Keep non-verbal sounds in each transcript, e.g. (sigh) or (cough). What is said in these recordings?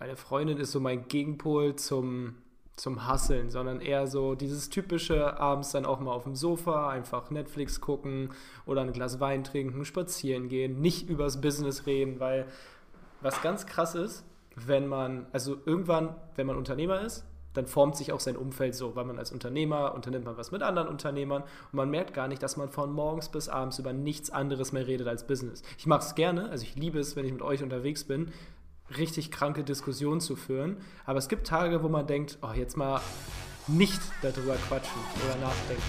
meine Freundin ist so mein Gegenpol zum, zum Hasseln, sondern eher so dieses typische abends dann auch mal auf dem Sofa, einfach Netflix gucken oder ein Glas Wein trinken, spazieren gehen, nicht übers Business reden, weil was ganz krass ist, wenn man, also irgendwann, wenn man Unternehmer ist, dann formt sich auch sein Umfeld so, weil man als Unternehmer unternimmt man was mit anderen Unternehmern und man merkt gar nicht, dass man von morgens bis abends über nichts anderes mehr redet als Business. Ich mache es gerne, also ich liebe es, wenn ich mit euch unterwegs bin, richtig kranke Diskussionen zu führen, aber es gibt Tage, wo man denkt, oh, jetzt mal nicht darüber quatschen oder nachdenken.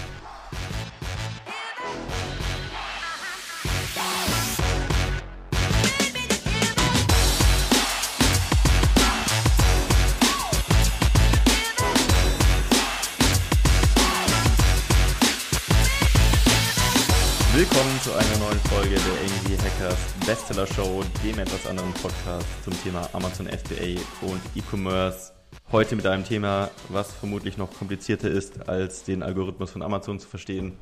Willkommen zu einer neuen Folge der Irgendwie Hackers Bestseller Show, dem etwas anderen Podcast zum Thema Amazon FBA und E-Commerce. Heute mit einem Thema, was vermutlich noch komplizierter ist, als den Algorithmus von Amazon zu verstehen.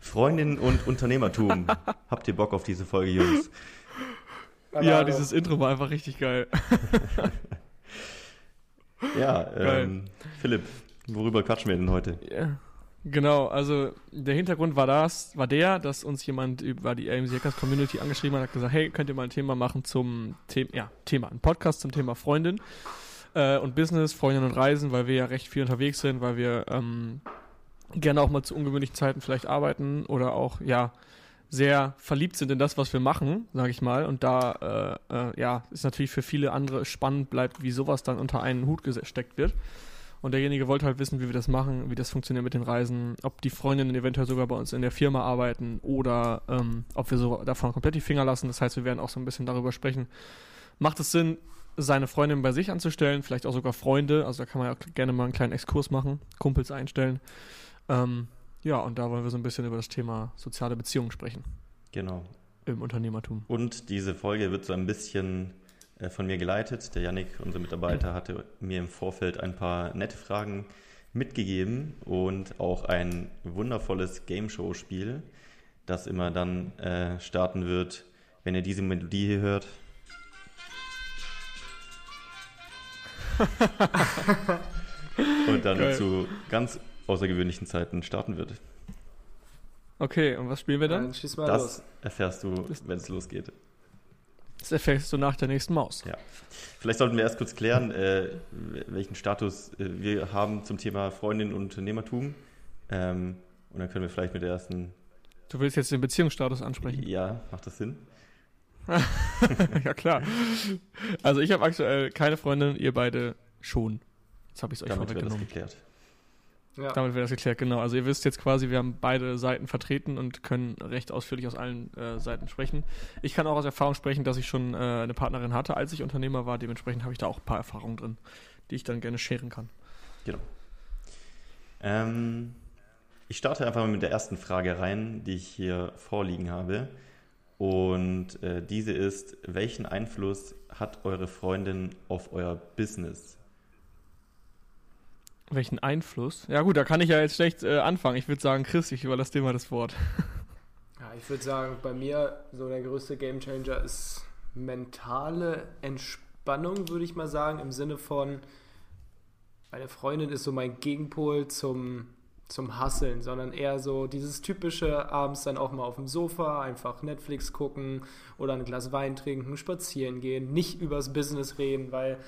Freundin und Unternehmertum. (laughs) Habt ihr Bock auf diese Folge, Jungs? Ja, dieses Intro war einfach richtig geil. (laughs) ja, ähm, Philipp, worüber quatschen wir denn heute? Ja. Genau, also der Hintergrund war das, war der, dass uns jemand über die AMC Hackers Community angeschrieben hat, hat gesagt, hey, könnt ihr mal ein Thema machen zum Thema, ja, Thema, ein Podcast zum Thema Freundin äh, und Business, Freundin und Reisen, weil wir ja recht viel unterwegs sind, weil wir ähm, gerne auch mal zu ungewöhnlichen Zeiten vielleicht arbeiten oder auch, ja, sehr verliebt sind in das, was wir machen, sage ich mal. Und da, äh, äh, ja, ist natürlich für viele andere spannend bleibt, wie sowas dann unter einen Hut gesteckt wird. Und derjenige wollte halt wissen, wie wir das machen, wie das funktioniert mit den Reisen, ob die Freundinnen eventuell sogar bei uns in der Firma arbeiten oder ähm, ob wir so davon komplett die Finger lassen. Das heißt, wir werden auch so ein bisschen darüber sprechen. Macht es Sinn, seine Freundin bei sich anzustellen, vielleicht auch sogar Freunde, also da kann man ja gerne mal einen kleinen Exkurs machen, Kumpels einstellen. Ähm, ja, und da wollen wir so ein bisschen über das Thema soziale Beziehungen sprechen. Genau. Im Unternehmertum. Und diese Folge wird so ein bisschen von mir geleitet. Der Yannick, unser Mitarbeiter, hatte mir im Vorfeld ein paar nette Fragen mitgegeben und auch ein wundervolles Game Show Spiel, das immer dann äh, starten wird, wenn ihr diese Melodie hier hört. (laughs) und dann Geil. zu ganz außergewöhnlichen Zeiten starten wird. Okay, und was spielen wir dann? dann das los. erfährst du, wenn es losgeht. Das erfährst du nach der nächsten Maus. Ja. Vielleicht sollten wir erst kurz klären, äh, welchen Status äh, wir haben zum Thema Freundin und Unternehmertum. Ähm, und dann können wir vielleicht mit der ersten. Du willst jetzt den Beziehungsstatus ansprechen? Ja, macht das Sinn? (laughs) ja, klar. Also, ich habe aktuell keine Freundin, ihr beide schon. Jetzt habe ich es euch Damit vorweggenommen. Das geklärt. Ja. Damit wäre das geklärt, genau. Also ihr wisst jetzt quasi, wir haben beide Seiten vertreten und können recht ausführlich aus allen äh, Seiten sprechen. Ich kann auch aus Erfahrung sprechen, dass ich schon äh, eine Partnerin hatte, als ich Unternehmer war. Dementsprechend habe ich da auch ein paar Erfahrungen drin, die ich dann gerne scheren kann. Genau. Ähm, ich starte einfach mal mit der ersten Frage rein, die ich hier vorliegen habe. Und äh, diese ist, welchen Einfluss hat eure Freundin auf euer Business? Welchen Einfluss? Ja gut, da kann ich ja jetzt schlecht äh, anfangen. Ich würde sagen, Chris, ich überlasse dir mal das Wort. (laughs) Ja, ich würde sagen, bei mir so der größte Gamechanger ist mentale Entspannung, würde ich mal sagen, im Sinne von, meine Freundin ist so mein Gegenpol zum, zum Hasseln, sondern eher so dieses typische abends dann auch mal auf dem Sofa, einfach Netflix gucken oder ein Glas Wein trinken, spazieren gehen, nicht übers Business reden, weil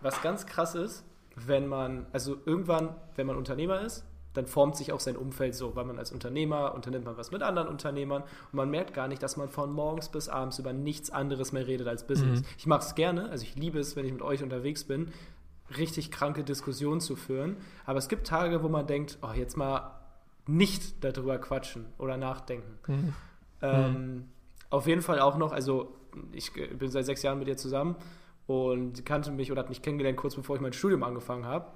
was ganz krass ist, wenn man, also irgendwann, wenn man Unternehmer ist, dann formt sich auch sein Umfeld so, weil man als Unternehmer unternimmt man was mit anderen Unternehmern und man merkt gar nicht, dass man von morgens bis abends über nichts anderes mehr redet als Business. Mhm. Ich mache es gerne, also ich liebe es, wenn ich mit euch unterwegs bin, richtig kranke Diskussionen zu führen, aber es gibt Tage, wo man denkt, oh, jetzt mal nicht darüber quatschen oder nachdenken. Mhm. Ähm, mhm. Auf jeden Fall auch noch, also ich bin seit sechs Jahren mit ihr zusammen und sie kannte mich oder hat mich kennengelernt kurz bevor ich mein Studium angefangen habe.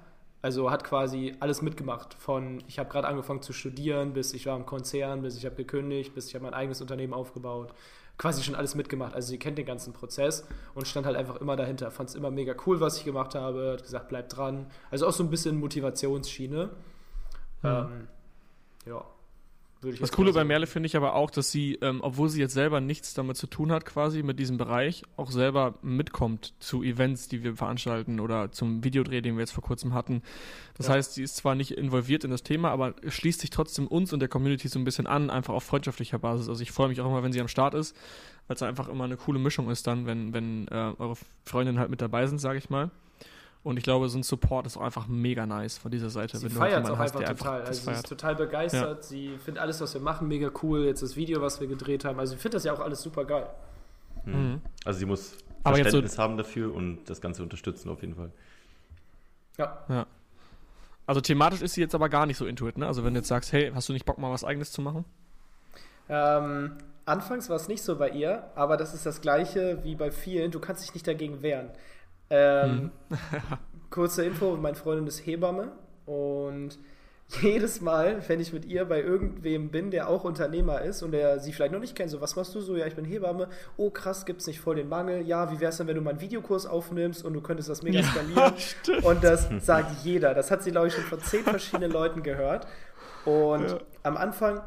Also hat quasi alles mitgemacht. Von ich habe gerade angefangen zu studieren, bis ich war im Konzern, bis ich habe gekündigt, bis ich habe mein eigenes Unternehmen aufgebaut. Quasi schon alles mitgemacht. Also sie kennt den ganzen Prozess und stand halt einfach immer dahinter. Fand es immer mega cool, was ich gemacht habe. Hat gesagt, bleib dran. Also auch so ein bisschen Motivationsschiene. Mhm. Ähm, ja, das Coole bei Merle finde ich aber auch, dass sie, ähm, obwohl sie jetzt selber nichts damit zu tun hat, quasi mit diesem Bereich, auch selber mitkommt zu Events, die wir veranstalten oder zum Videodreh, den wir jetzt vor kurzem hatten. Das ja. heißt, sie ist zwar nicht involviert in das Thema, aber schließt sich trotzdem uns und der Community so ein bisschen an, einfach auf freundschaftlicher Basis. Also ich freue mich auch immer, wenn sie am Start ist, weil es einfach immer eine coole Mischung ist dann, wenn, wenn äh, eure Freundinnen halt mit dabei sind, sage ich mal. Und ich glaube, so ein Support ist auch einfach mega nice von dieser Seite. Sie feiert es auch einfach total. also sie ist total begeistert. Ja. Sie findet alles, was wir machen, mega cool. Jetzt das Video, was wir gedreht haben. Also sie findet das ja auch alles super geil. Mhm. mhm. Also sie muss Aber Verständnis so haben dafür und das Ganze unterstützen auf jeden Fall. Ja. ja. Also thematisch ist sie jetzt aber gar nicht so intuit, ne? Also wenn du jetzt sagst, hey, hast du nicht Bock mal was eigenes zu machen? Ähm, anfangs war es nicht so bei ihr, aber das ist das gleiche wie bei vielen. Du kannst dich nicht dagegen wehren. Ähm, hm. (laughs) kurze Info, meine Freundin ist Hebamme und (laughs) jedes Mal, wenn ich mit ihr bei irgendwem bin, der auch Unternehmer ist und der sie vielleicht noch nicht kennt, so, was machst du so? Ja, ich bin Hebamme. Oh, krass, gibt's nicht voll den Mangel. Ja, wie wär's denn, wenn du mal einen Videokurs aufnimmst und du könntest das mega skalieren? (laughs) Ja, und das sagt jeder. Das hat sie, glaube ich, schon von zehn verschiedenen Leuten gehört. Und ja. am Anfang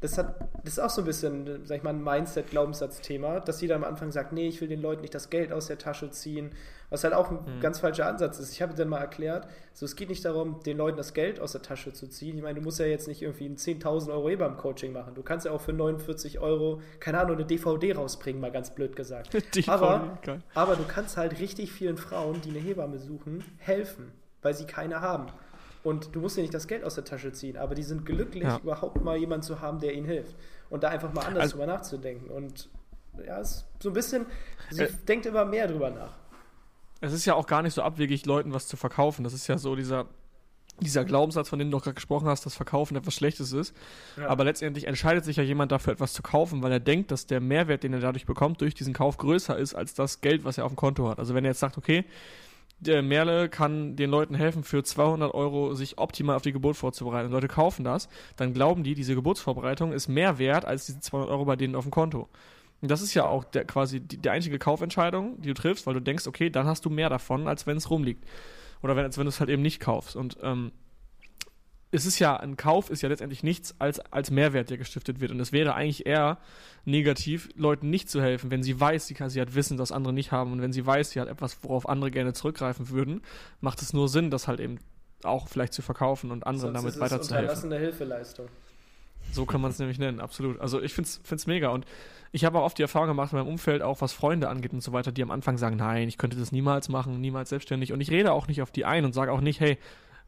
das, hat, das ist auch so ein bisschen, sag ich mal, ein Mindset-Glaubenssatz-Thema, dass jeder am Anfang sagt, nee, ich will den Leuten nicht das Geld aus der Tasche ziehen, was halt auch ein mhm. ganz falscher Ansatz ist. Ich habe dann mal erklärt, so, es geht nicht darum, den Leuten das Geld aus der Tasche zu ziehen. Ich meine, du musst ja jetzt nicht irgendwie ein 10.000 Euro beim Coaching machen. Du kannst ja auch für 49 Euro, keine Ahnung, eine DVD rausbringen, mal ganz blöd gesagt. (laughs) aber, aber du kannst halt richtig vielen Frauen, die eine Hebamme suchen, helfen, weil sie keine haben. Und du musst dir nicht das Geld aus der Tasche ziehen, aber die sind glücklich, ja. überhaupt mal jemanden zu haben, der ihnen hilft. Und da einfach mal anders also, drüber nachzudenken. Und ja, es ist so ein bisschen, sie äh, denkt immer mehr drüber nach. Es ist ja auch gar nicht so abwegig, Leuten was zu verkaufen. Das ist ja so dieser, dieser Glaubenssatz, von dem du doch gerade gesprochen hast, dass Verkaufen etwas Schlechtes ist. Ja. Aber letztendlich entscheidet sich ja jemand dafür, etwas zu kaufen, weil er denkt, dass der Mehrwert, den er dadurch bekommt, durch diesen Kauf größer ist als das Geld, was er auf dem Konto hat. Also wenn er jetzt sagt, okay, der Merle kann den Leuten helfen, für 200 Euro sich optimal auf die Geburt vorzubereiten. Und Leute kaufen das, dann glauben die, diese Geburtsvorbereitung ist mehr wert als diese 200 Euro bei denen auf dem Konto. Und das ist ja auch der, quasi die, die einzige Kaufentscheidung, die du triffst, weil du denkst, okay, dann hast du mehr davon, als wenn es rumliegt. Oder wenn, als wenn du es halt eben nicht kaufst. Und ähm, es ist ja, ein Kauf ist ja letztendlich nichts als, als Mehrwert, der gestiftet wird. Und es wäre eigentlich eher negativ, Leuten nicht zu helfen, wenn sie weiß, sie, kann, sie hat Wissen, das andere nicht haben. Und wenn sie weiß, sie hat etwas, worauf andere gerne zurückgreifen würden, macht es nur Sinn, das halt eben auch vielleicht zu verkaufen und anderen Sonst damit weiterzuhelfen. Unterlassene Hilfeleistung. So kann man es nämlich nennen, absolut. Also ich finde es mega. Und ich habe auch oft die Erfahrung gemacht in meinem Umfeld, auch was Freunde angeht und so weiter, die am Anfang sagen, nein, ich könnte das niemals machen, niemals selbstständig. Und ich rede auch nicht auf die ein und sage auch nicht, hey,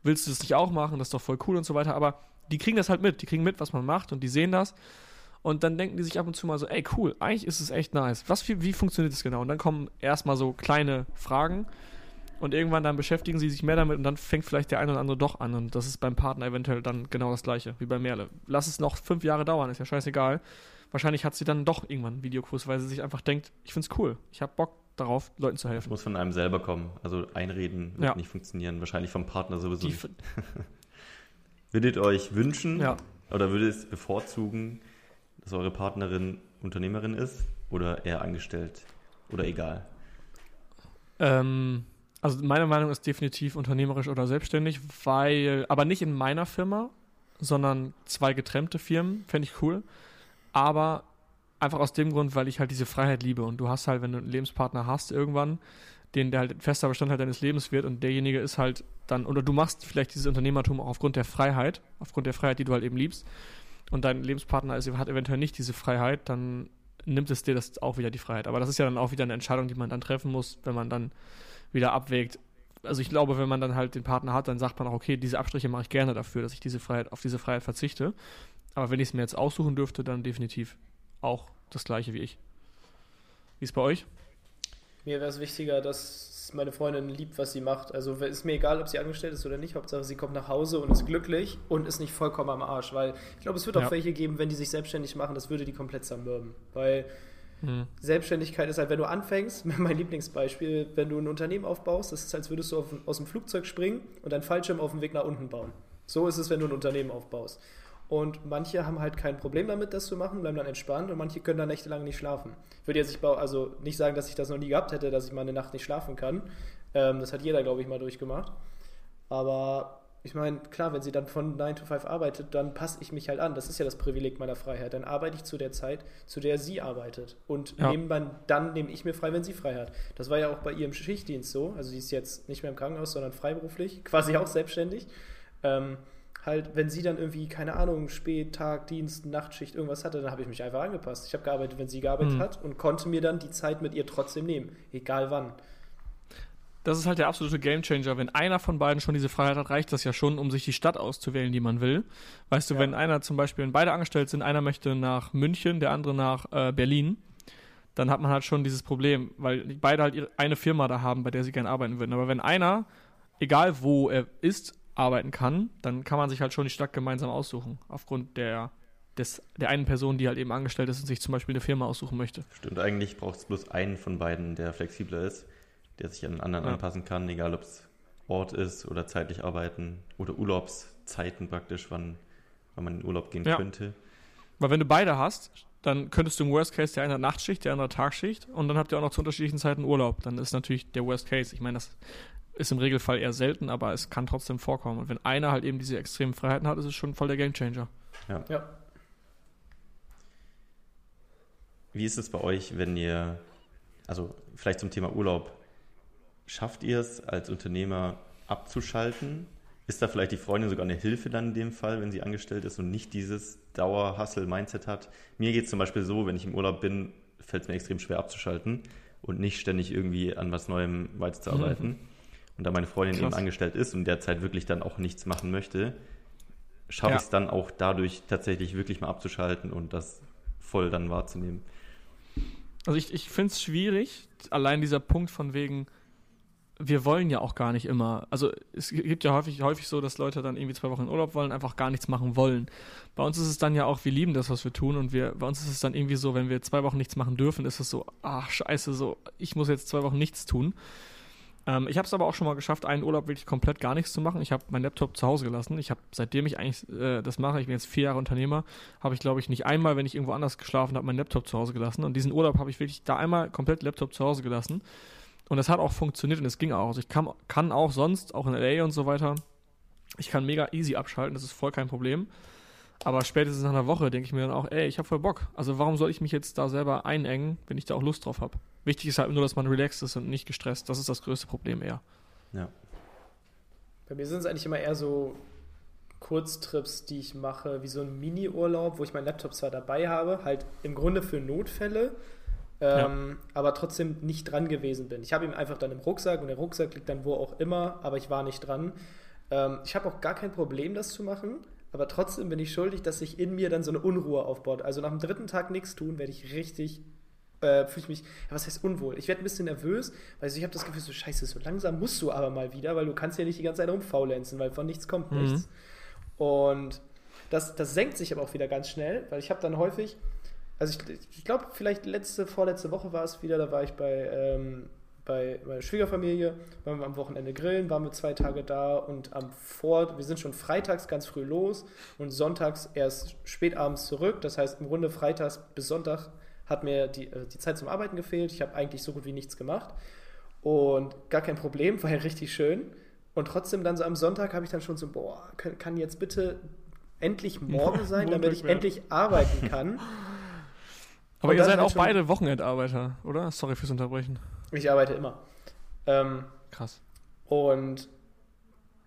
willst du das nicht auch machen? Das ist doch voll cool und so weiter. Aber die kriegen das halt mit. Die kriegen mit, was man macht und die sehen das. Und dann denken die sich ab und zu mal so, ey, cool, eigentlich ist es echt nice. Was, wie, wie funktioniert das genau? Und dann kommen erstmal so kleine Fragen und irgendwann dann beschäftigen sie sich mehr damit und dann fängt vielleicht der eine oder andere doch an. Und das ist beim Partner eventuell dann genau das gleiche wie bei Merle. Lass es noch fünf Jahre dauern, ist ja scheißegal. Wahrscheinlich hat sie dann doch irgendwann einen Videokurs, weil sie sich einfach denkt, ich find's cool, ich habe Bock, darauf, Leuten zu helfen. Das muss von einem selber kommen. Also einreden wird ja. nicht funktionieren. Wahrscheinlich vom Partner sowieso Die nicht. (laughs) würdet ihr euch wünschen ja. oder würdet es bevorzugen, dass eure Partnerin Unternehmerin ist oder eher angestellt oder egal? Ähm, also meine Meinung ist definitiv unternehmerisch oder selbstständig, weil, aber nicht in meiner Firma, sondern zwei getrennte Firmen, fände ich cool. Aber Einfach aus dem Grund, weil ich halt diese Freiheit liebe. Und du hast halt, wenn du einen Lebenspartner hast, irgendwann, den der halt fester Bestandteil deines Lebens wird und derjenige ist halt dann, oder du machst vielleicht dieses Unternehmertum auch aufgrund der Freiheit, aufgrund der Freiheit, die du halt eben liebst, und dein Lebenspartner ist, hat eventuell nicht diese Freiheit, dann nimmt es dir das auch wieder die Freiheit. Aber das ist ja dann auch wieder eine Entscheidung, die man dann treffen muss, wenn man dann wieder abwägt. Also ich glaube, wenn man dann halt den Partner hat, dann sagt man auch, okay, diese Abstriche mache ich gerne dafür, dass ich diese Freiheit, auf diese Freiheit verzichte. Aber wenn ich es mir jetzt aussuchen dürfte, dann definitiv auch das gleiche wie ich. Wie ist bei euch? Mir wäre es wichtiger, dass meine Freundin liebt, was sie macht. Also ist mir egal, ob sie angestellt ist oder nicht. Hauptsache, sie kommt nach Hause und ist glücklich und ist nicht vollkommen am Arsch. Weil ich glaube, es wird auch ja. welche geben, wenn die sich selbstständig machen, das würde die komplett zermürben. Weil hm. Selbstständigkeit ist halt, wenn du anfängst, (laughs) mein Lieblingsbeispiel, wenn du ein Unternehmen aufbaust, das ist, als würdest du auf, aus dem Flugzeug springen und deinen Fallschirm auf dem Weg nach unten bauen. So ist es, wenn du ein Unternehmen aufbaust. Und manche haben halt kein Problem damit, das zu machen, bleiben dann entspannt und manche können dann nächtelang nicht schlafen. Ich würde jetzt also nicht sagen, dass ich das noch nie gehabt hätte, dass ich mal eine Nacht nicht schlafen kann. Ähm, das hat jeder, glaube ich, mal durchgemacht. Aber ich meine, klar, wenn sie dann von 9 to 5 arbeitet, dann passe ich mich halt an. Das ist ja das Privileg meiner Freiheit. Dann arbeite ich zu der Zeit, zu der sie arbeitet. Und Ja. nebenbei, dann nehme ich mir frei, wenn sie frei hat. Das war ja auch bei ihr im Schichtdienst so. Also sie ist jetzt nicht mehr im Krankenhaus, sondern freiberuflich, (laughs) quasi auch selbstständig. Ähm, halt, wenn sie dann irgendwie, keine Ahnung, Spät, Tag, Dienst, Nachtschicht, irgendwas hatte, dann habe ich mich einfach angepasst. Ich habe gearbeitet, wenn sie gearbeitet Mhm. hat und konnte mir dann die Zeit mit ihr trotzdem nehmen. Egal wann. Das ist halt der absolute Gamechanger. Wenn einer von beiden schon diese Freiheit hat, reicht das ja schon, um sich die Stadt auszuwählen, die man will. Weißt du, Ja. wenn einer zum Beispiel, wenn beide angestellt sind, einer möchte nach München, der andere nach äh, Berlin, dann hat man halt schon dieses Problem, weil beide halt ihre, eine Firma da haben, bei der sie gerne arbeiten würden. Aber wenn einer, egal wo er ist, arbeiten kann, dann kann man sich halt schon die Stadt gemeinsam aussuchen. Aufgrund der, des, der einen Person, die halt eben angestellt ist und sich zum Beispiel eine Firma aussuchen möchte. Stimmt, eigentlich braucht es bloß einen von beiden, der flexibler ist, der sich an den anderen Ja. anpassen kann, egal ob es Ort ist oder zeitlich arbeiten oder Urlaubszeiten praktisch, wann, wann man in Urlaub gehen Ja. könnte. Weil wenn du beide hast, dann könntest du im Worst Case der eine hat Nachtschicht, der andere Tagschicht und dann habt ihr auch noch zu unterschiedlichen Zeiten Urlaub. Dann ist natürlich der Worst Case. Ich meine, das ist im Regelfall eher selten, aber es kann trotzdem vorkommen. Und wenn einer halt eben diese extremen Freiheiten hat, ist es schon voll der Gamechanger. Ja. Wie ist es bei euch, wenn ihr, also vielleicht zum Thema Urlaub, schafft ihr es als Unternehmer abzuschalten? Ist da vielleicht die Freundin sogar eine Hilfe dann in dem Fall, wenn sie angestellt ist und nicht dieses Dauer-Hustle-Mindset hat? Mir geht es zum Beispiel so, wenn ich im Urlaub bin, fällt es mir extrem schwer abzuschalten und nicht ständig irgendwie an was Neuem weiterzuarbeiten. Und da meine Freundin Krass. eben angestellt ist und derzeit wirklich dann auch nichts machen möchte, schaffe Ja. ich es dann auch dadurch tatsächlich wirklich mal abzuschalten und das voll dann wahrzunehmen. Also ich, ich finde es schwierig, allein dieser Punkt von wegen, wir wollen ja auch gar nicht immer, also es gibt ja häufig, häufig so, dass Leute dann irgendwie zwei Wochen in Urlaub wollen, einfach gar nichts machen wollen. Bei uns ist es dann ja auch, wir lieben das, was wir tun und wir, bei uns ist es dann irgendwie so, wenn wir zwei Wochen nichts machen dürfen, ist es so, ach scheiße, so, ich muss jetzt zwei Wochen nichts tun. Ähm, ich habe es aber auch schon mal geschafft, einen Urlaub wirklich komplett gar nichts zu machen. Ich habe meinen Laptop zu Hause gelassen. Ich habe, seitdem ich eigentlich äh, das mache, ich bin jetzt vier Jahre Unternehmer, habe ich, glaube ich, nicht einmal, wenn ich irgendwo anders geschlafen habe, meinen Laptop zu Hause gelassen. Und diesen Urlaub habe ich wirklich da einmal komplett Laptop zu Hause gelassen. Und das hat auch funktioniert und es ging auch. Also ich kann, kann auch sonst, auch in LA und so weiter, ich kann mega easy abschalten, das ist voll kein Problem. Aber spätestens nach einer Woche denke ich mir dann auch, ey, ich habe voll Bock. Also warum soll ich mich jetzt da selber einengen, wenn ich da auch Lust drauf habe? Wichtig ist halt nur, dass man relaxed ist und nicht gestresst. Das ist das größte Problem eher. Ja. Bei mir sind es eigentlich immer eher so Kurztrips, die ich mache, wie so ein Mini-Urlaub, wo ich meinen Laptop zwar dabei habe, halt im Grunde für Notfälle, ähm, aber trotzdem nicht dran gewesen bin. Ich habe ihn einfach dann im Rucksack und der Rucksack liegt dann wo auch immer, aber ich war nicht dran. Ähm, ich habe auch gar kein Problem, das zu machen, aber trotzdem bin ich schuldig, dass sich in mir dann so eine Unruhe aufbaut. Also nach dem dritten Tag nichts tun, werde ich richtig äh, fühle ich mich, ja, was heißt unwohl? Ich werde ein bisschen nervös, weil ich habe das Gefühl, so scheiße, so langsam musst du aber mal wieder, weil du kannst ja nicht die ganze Zeit rumfaulenzen, weil von nichts kommt Mhm. nichts. Und das, das senkt sich aber auch wieder ganz schnell, weil ich habe dann häufig, also ich, ich glaube, vielleicht letzte, vorletzte Woche war es wieder, da war ich bei, ähm, bei meiner Schwiegerfamilie, waren wir am Wochenende grillen, waren wir zwei Tage da und am Vor, wir sind schon freitags ganz früh los und sonntags erst spätabends zurück. Das heißt, im Grunde freitags bis Sonntag hat mir die, äh, die Zeit zum Arbeiten gefehlt. Ich habe eigentlich so gut wie nichts gemacht. Und gar kein Problem, (laughs) war ja richtig schön. Und trotzdem dann so am Sonntag habe ich dann schon so, boah, kann, kann jetzt bitte endlich (laughs) morgen sein, damit Montag ich wäre. endlich arbeiten kann. (laughs) Aber Und ihr seid halt auch schon- beide Wochenendarbeiter, oder? Sorry fürs Unterbrechen. Ich arbeite immer. Ähm, Krass. Und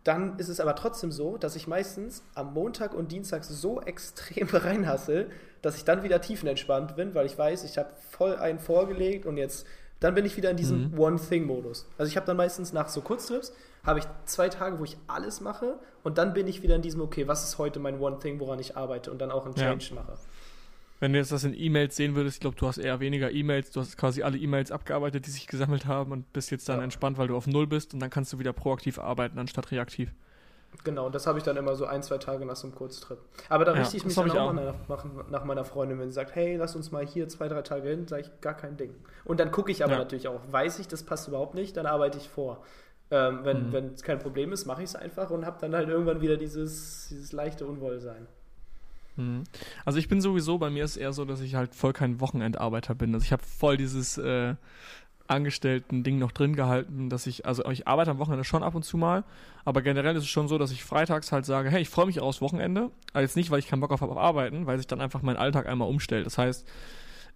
dann ist es aber trotzdem so, dass ich meistens am Montag und Dienstag so extrem (laughs) reinhassel, dass ich dann wieder tiefenentspannt bin, weil ich weiß, ich habe voll einen vorgelegt und jetzt, dann bin ich wieder in diesem Mhm. One-Thing-Modus. Also ich habe dann meistens nach so Kurztrips, habe ich zwei Tage, wo ich alles mache und dann bin ich wieder in diesem, okay, was ist heute mein One-Thing, woran ich arbeite und dann auch einen Ja. Change mache. Wenn du jetzt das in E-Mails sehen würdest, ich glaube, du hast eher weniger E-Mails, du hast quasi alle E-Mails abgearbeitet, die sich gesammelt haben und bist jetzt dann Ja. entspannt, weil du auf Null bist und dann kannst du wieder proaktiv arbeiten, anstatt reaktiv. Genau, und das habe ich dann immer so ein, zwei Tage nach so einem Kurztrip. Aber da Ja, richte ich mich dann ich auch, auch. Mal nach, nach, nach meiner Freundin, wenn sie sagt, hey, lass uns mal hier zwei, drei Tage hin, sage ich, gar kein Ding. Und dann gucke ich aber Ja. natürlich auch, weiß ich, das passt überhaupt nicht, dann arbeite ich vor. Ähm, wenn Mhm. es kein Problem ist, mache ich es einfach und habe dann halt irgendwann wieder dieses, dieses leichte Unwohlsein. Mhm. Also ich bin sowieso, bei mir ist eher so, dass ich halt voll kein Wochenendarbeiter bin. Also ich habe voll dieses, äh, Angestellten-Ding noch drin gehalten, dass ich, also ich arbeite am Wochenende schon ab und zu mal, aber generell ist es schon so, dass ich freitags halt sage, hey, ich freue mich aufs Wochenende. Aber jetzt nicht, weil ich keinen Bock auf habe auf Arbeiten, weil sich dann einfach mein Alltag einmal umstellt. Das heißt,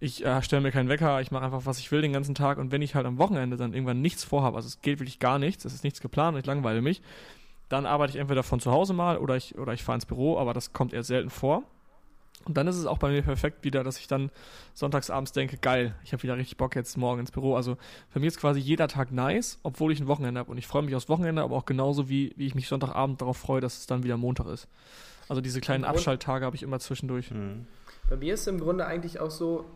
ich äh, stelle mir keinen Wecker, ich mache einfach, was ich will den ganzen Tag und wenn ich halt am Wochenende dann irgendwann nichts vorhabe, also es geht wirklich gar nichts, es ist nichts geplant ich langweile mich, dann arbeite ich entweder von zu Hause mal oder ich, oder ich fahre ins Büro, aber das kommt eher selten vor. Und dann ist es auch bei mir perfekt wieder, dass ich dann sonntagsabends denke, geil, ich habe wieder richtig Bock jetzt morgen ins Büro. Also für mich ist quasi jeder Tag nice, obwohl ich ein Wochenende habe. Und ich freue mich aufs Wochenende, aber auch genauso wie, wie ich mich Sonntagabend darauf freue, dass es dann wieder Montag ist. Also diese kleinen Abschalttage habe ich immer zwischendurch. Mhm. Bei mir ist es im Grunde eigentlich auch so,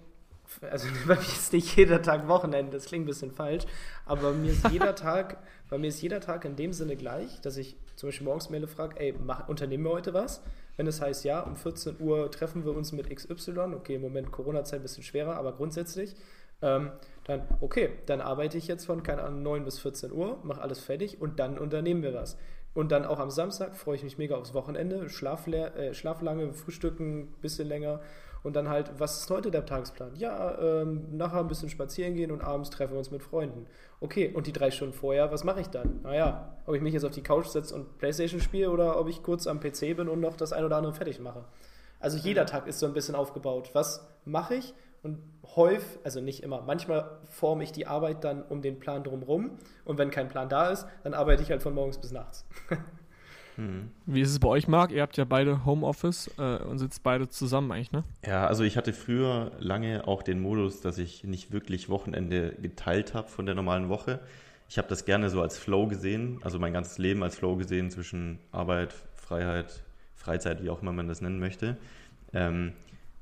also (laughs) bei mir ist nicht jeder Tag Wochenende, das klingt ein bisschen falsch, aber bei mir ist jeder (laughs) Tag, bei mir ist jeder Tag in dem Sinne gleich, dass ich zum Beispiel morgens Mail frage, ey, mach, unternehmen wir heute was? Wenn es heißt, ja, um 14 Uhr treffen wir uns mit XY, okay, im Moment Corona-Zeit ein bisschen schwerer, aber grundsätzlich, ähm, dann, okay, dann arbeite ich jetzt von, keine Ahnung, 9 bis 14 Uhr, mache alles fertig und dann unternehmen wir was. Und dann auch am Samstag freue ich mich mega aufs Wochenende, schlaf, äh, schlaf lange, frühstücken ein bisschen länger und dann halt, was ist heute der Tagesplan? Ja, ähm, nachher ein bisschen spazieren gehen und abends treffen wir uns mit Freunden. Okay, und die drei Stunden vorher, was mache ich dann? Naja, ob ich mich jetzt auf die Couch setze und Playstation spiele oder ob ich kurz am PC bin und noch das ein oder andere fertig mache. Also jeder Tag ist so ein bisschen aufgebaut. Was mache ich? Und häufig, also nicht immer, manchmal forme ich die Arbeit dann um den Plan drumherum. Und wenn kein Plan da ist, dann arbeite ich halt von morgens bis nachts. (laughs) Hm. Wie ist es bei euch, Marc? Ihr habt ja beide Homeoffice äh, und sitzt beide zusammen eigentlich, ne? Ja, also ich hatte früher lange auch den Modus, dass ich nicht wirklich Wochenende geteilt habe von der normalen Woche. Ich habe das gerne so als Flow gesehen, also mein ganzes Leben als Flow gesehen zwischen Arbeit, Freiheit, Freizeit, wie auch immer man das nennen möchte. Ähm,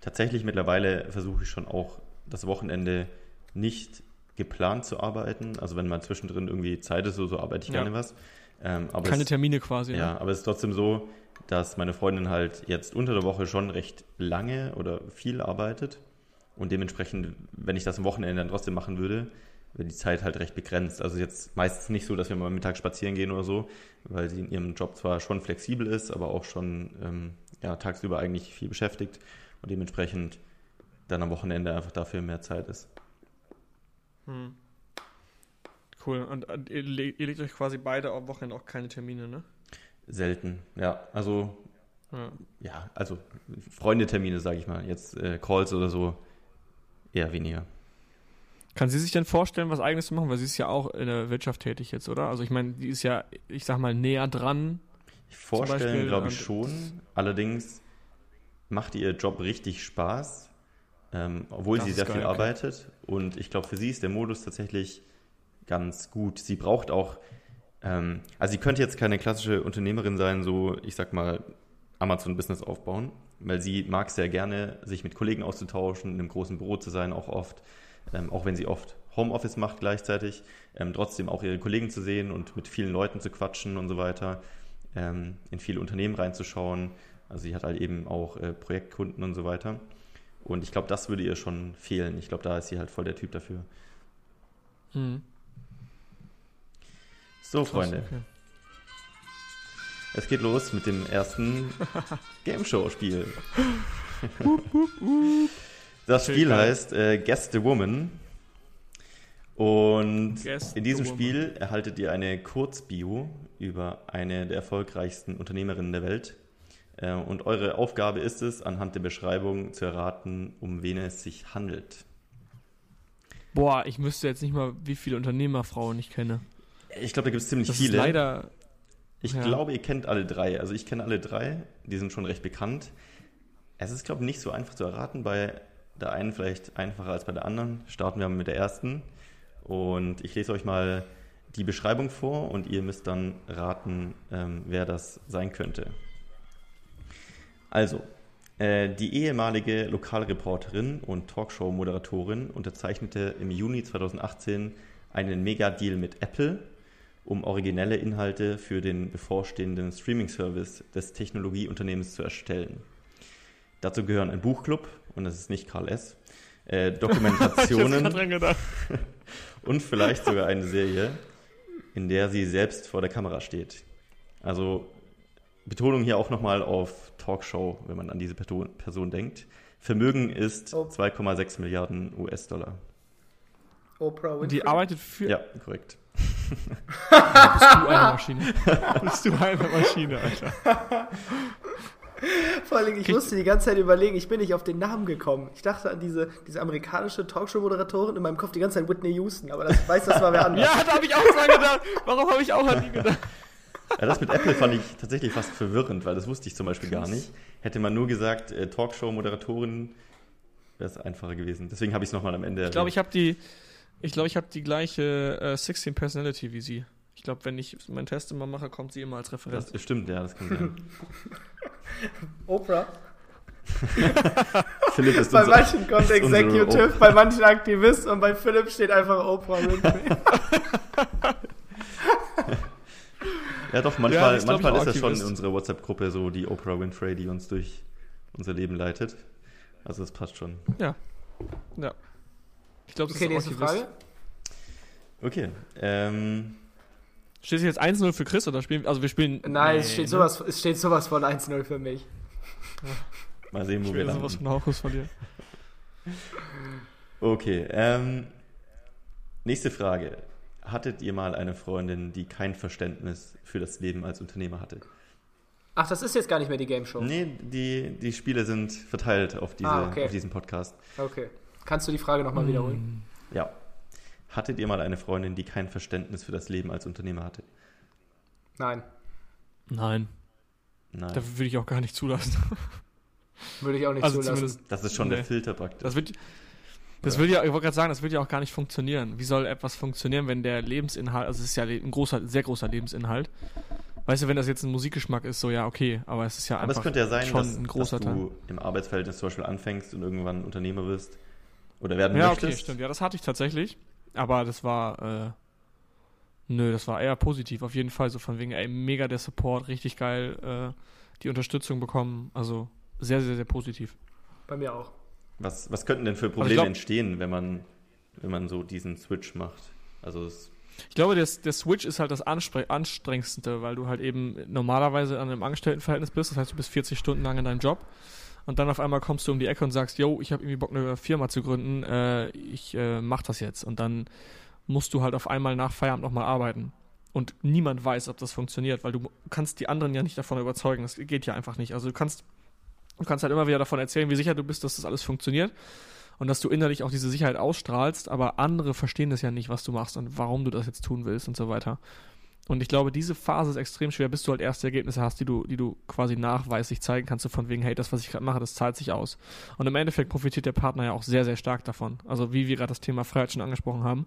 tatsächlich mittlerweile versuche ich schon auch das Wochenende nicht geplant zu arbeiten. Also wenn mal zwischendrin irgendwie Zeit ist, so, so arbeite ich ja. gerne was. Ähm, Keine es, Termine quasi. Ja, ne? aber es ist trotzdem so, dass meine Freundin halt jetzt unter der Woche schon recht lange oder viel arbeitet. Und dementsprechend, wenn ich das am Wochenende dann trotzdem machen würde, wäre die Zeit halt recht begrenzt. Also jetzt meistens nicht so, dass wir mal Mittag spazieren gehen oder so, weil sie in ihrem Job zwar schon flexibel ist, aber auch schon ähm, ja, tagsüber eigentlich viel beschäftigt und dementsprechend dann am Wochenende einfach dafür mehr Zeit ist. Hm. Cool. Und äh, ihr, ihr legt euch quasi beide am Wochenende auch keine Termine, ne? Selten, ja. Also, ja, ja also Freundetermine, sage ich mal. Jetzt äh, Calls oder so eher weniger. Kann sie sich denn vorstellen, was Eigenes zu machen? Weil sie ist ja auch in der Wirtschaft tätig jetzt, oder? Also ich meine, die ist ja, ich sag mal, näher dran. Vorstellen, glaube ich, schon. Allerdings macht ihr Job richtig Spaß, ähm, obwohl das sie sehr geil, viel okay. arbeitet. Und ich glaube, für sie ist der Modus tatsächlich ganz gut. Sie braucht auch, ähm, also sie könnte jetzt keine klassische Unternehmerin sein, so ich sag mal Amazon-Business aufbauen, weil sie mag sehr gerne, sich mit Kollegen auszutauschen, in einem großen Büro zu sein, auch oft, ähm, auch wenn sie oft Homeoffice macht gleichzeitig, ähm, trotzdem auch ihre Kollegen zu sehen und mit vielen Leuten zu quatschen und so weiter, ähm, in viele Unternehmen reinzuschauen. Also sie hat halt eben auch äh, Projektkunden und so weiter. Und ich glaube, das würde ihr schon fehlen. Ich glaube, da ist sie halt voll der Typ dafür. Mhm. So, Freunde. Okay. Es geht los mit dem ersten (laughs) Game Show Spiel. das Spiel heißt äh, Guess the Woman. Und Guess in diesem Spiel erhaltet ihr eine Kurzbio über eine der erfolgreichsten Unternehmerinnen der Welt. Äh, und eure Aufgabe ist es, anhand der Beschreibung zu erraten, um wen es sich handelt. Boah, ich müsste jetzt nicht mal, wie viele Unternehmerfrauen ich kenne. Ich glaube, da gibt es ziemlich das viele. Ist leider. Ich ja. glaube, ihr kennt alle drei. Also ich kenne alle drei. Die sind schon recht bekannt. Es ist, glaube ich, nicht so einfach zu erraten. Bei der einen vielleicht einfacher als bei der anderen. Starten wir mit der ersten. Und ich lese euch mal die Beschreibung vor und ihr müsst dann raten, ähm, wer das sein könnte. Also, äh, die ehemalige Lokalreporterin und Talkshow-Moderatorin unterzeichnete im Juni 2018 einen Mega-Deal mit Apple um originelle Inhalte für den bevorstehenden Streaming-Service des Technologieunternehmens zu erstellen. Dazu gehören ein Buchclub, und das ist nicht Karl S., äh, Dokumentationen (laughs) (laughs) und vielleicht sogar eine Serie, in der sie selbst vor der Kamera steht. Also Betonung hier auch nochmal auf Talkshow, wenn man an diese Person denkt. Vermögen ist 2,6 Milliarden US-Dollar. Oprah Winfrey. Die arbeitet für. Ja, korrekt. Bist du eine (laughs) Maschine? Bist du eine Maschine, Alter. Vor allem, ich Krieg- musste die ganze Zeit überlegen, ich bin nicht auf den Namen gekommen. Ich dachte an diese, diese amerikanische Talkshow-Moderatorin in meinem Kopf die ganze Zeit Whitney Houston, aber das ich weiß, das war wer anders. Ja, da habe ich auch dran gedacht. Warum habe ich auch an die gedacht? Ja, das mit Apple fand ich tatsächlich fast verwirrend, weil das wusste ich zum Beispiel gar nicht. Hätte man nur gesagt, äh, Talkshow-Moderatorin, wäre es einfacher gewesen. Deswegen habe ich es nochmal am Ende Ich glaube, ich habe die, ich glaube, ich habe die gleiche äh, 16 Personality wie sie. Ich glaube, wenn ich meinen Test immer mache, kommt sie immer als Referenz. Das stimmt, ja, das kann sein. (laughs) Oprah. (laughs) Philipp ist Bei manchen kommt Executive, bei manchen Aktivist und bei Philipp steht einfach Oprah Winfrey. (laughs) Ja, doch, Ja, manchmal, ich, manchmal ist das schon in unserer WhatsApp-Gruppe so die Oprah Winfrey, die uns durch unser Leben leitet. Also das passt schon. Ja. Ja. Ich glaube, das Okay, ist nächste. Frage. Okay. Ähm, Steht es jetzt 1-0 für Chris oder spielen Also wir spielen. Nein, Nee, es, steht ne? sowas, es steht sowas von 1-0 für mich. (laughs) mal sehen, wo Ich wir will sowas landen. von Hauchus verlieren. Okay. Ähm, nächste Frage. Hattet ihr mal eine Freundin, die kein Verständnis für das Leben als Unternehmer hatte? Ach, das ist jetzt gar nicht mehr die Game Show. Nee, die, die Spiele sind verteilt auf, diese, Ah, okay. auf diesen Podcast. Okay. Kannst du die Frage nochmal wiederholen? Ja. Hattet ihr mal eine Freundin, die kein Verständnis für das Leben als Unternehmer hatte? Nein, Nein, Nein. da würde ich auch gar nicht zulassen. (laughs) würde ich auch nicht Also zulassen. zumindest. das ist schon Nee. der Filter praktisch. Das wird. Das würde ja, ich wollte gerade sagen, das würde ja auch gar nicht funktionieren. Wie soll etwas funktionieren, wenn der Lebensinhalt, also es ist ja ein großer, sehr großer Lebensinhalt. Weißt du, wenn das jetzt ein Musikgeschmack ist, so ja, okay, aber es ist ja Aber einfach es könnte ja sein, schon dass, ein großer dass Teil. du im Arbeitsverhältnis zum Beispiel anfängst und irgendwann Unternehmer wirst oder werden Ja, möchtest. okay, stimmt. Ja, das hatte ich tatsächlich. Aber das war, äh, nö, das war eher positiv. Auf jeden Fall so von wegen, ey, mega der Support, richtig geil, äh, die Unterstützung bekommen. Also sehr, sehr, sehr positiv. Bei mir auch. Was, was könnten denn für ich Probleme glaub- entstehen, wenn man, wenn man so diesen Switch macht? Also es, Ich glaube, der, der Switch ist halt das Anspre anstrengendste, weil du halt eben normalerweise an einem Angestelltenverhältnis bist. Das heißt, du bist 40 Stunden lang in deinem Job. Und dann auf einmal kommst du um die Ecke und sagst, yo, ich habe irgendwie Bock, eine Firma zu gründen. Äh, ich äh, mach das jetzt. Und dann musst du halt auf einmal nach Feierabend nochmal arbeiten. Und niemand weiß, ob das funktioniert, weil du kannst die anderen ja nicht davon überzeugen. Das geht ja einfach nicht. Also du kannst, du kannst halt immer wieder davon erzählen, wie sicher du bist, dass das alles funktioniert. Und dass du innerlich auch diese Sicherheit ausstrahlst, aber andere verstehen das ja nicht, was du machst und warum du das jetzt tun willst und so weiter. Und ich glaube, diese Phase ist extrem schwer, bis du halt erste Ergebnisse hast, die du, die du quasi nachweislich zeigen kannst, von wegen, hey, das, was ich gerade mache, das zahlt sich aus. Und im Endeffekt profitiert der Partner ja auch sehr, sehr stark davon. Also wie wir gerade das Thema Freiheit schon angesprochen haben.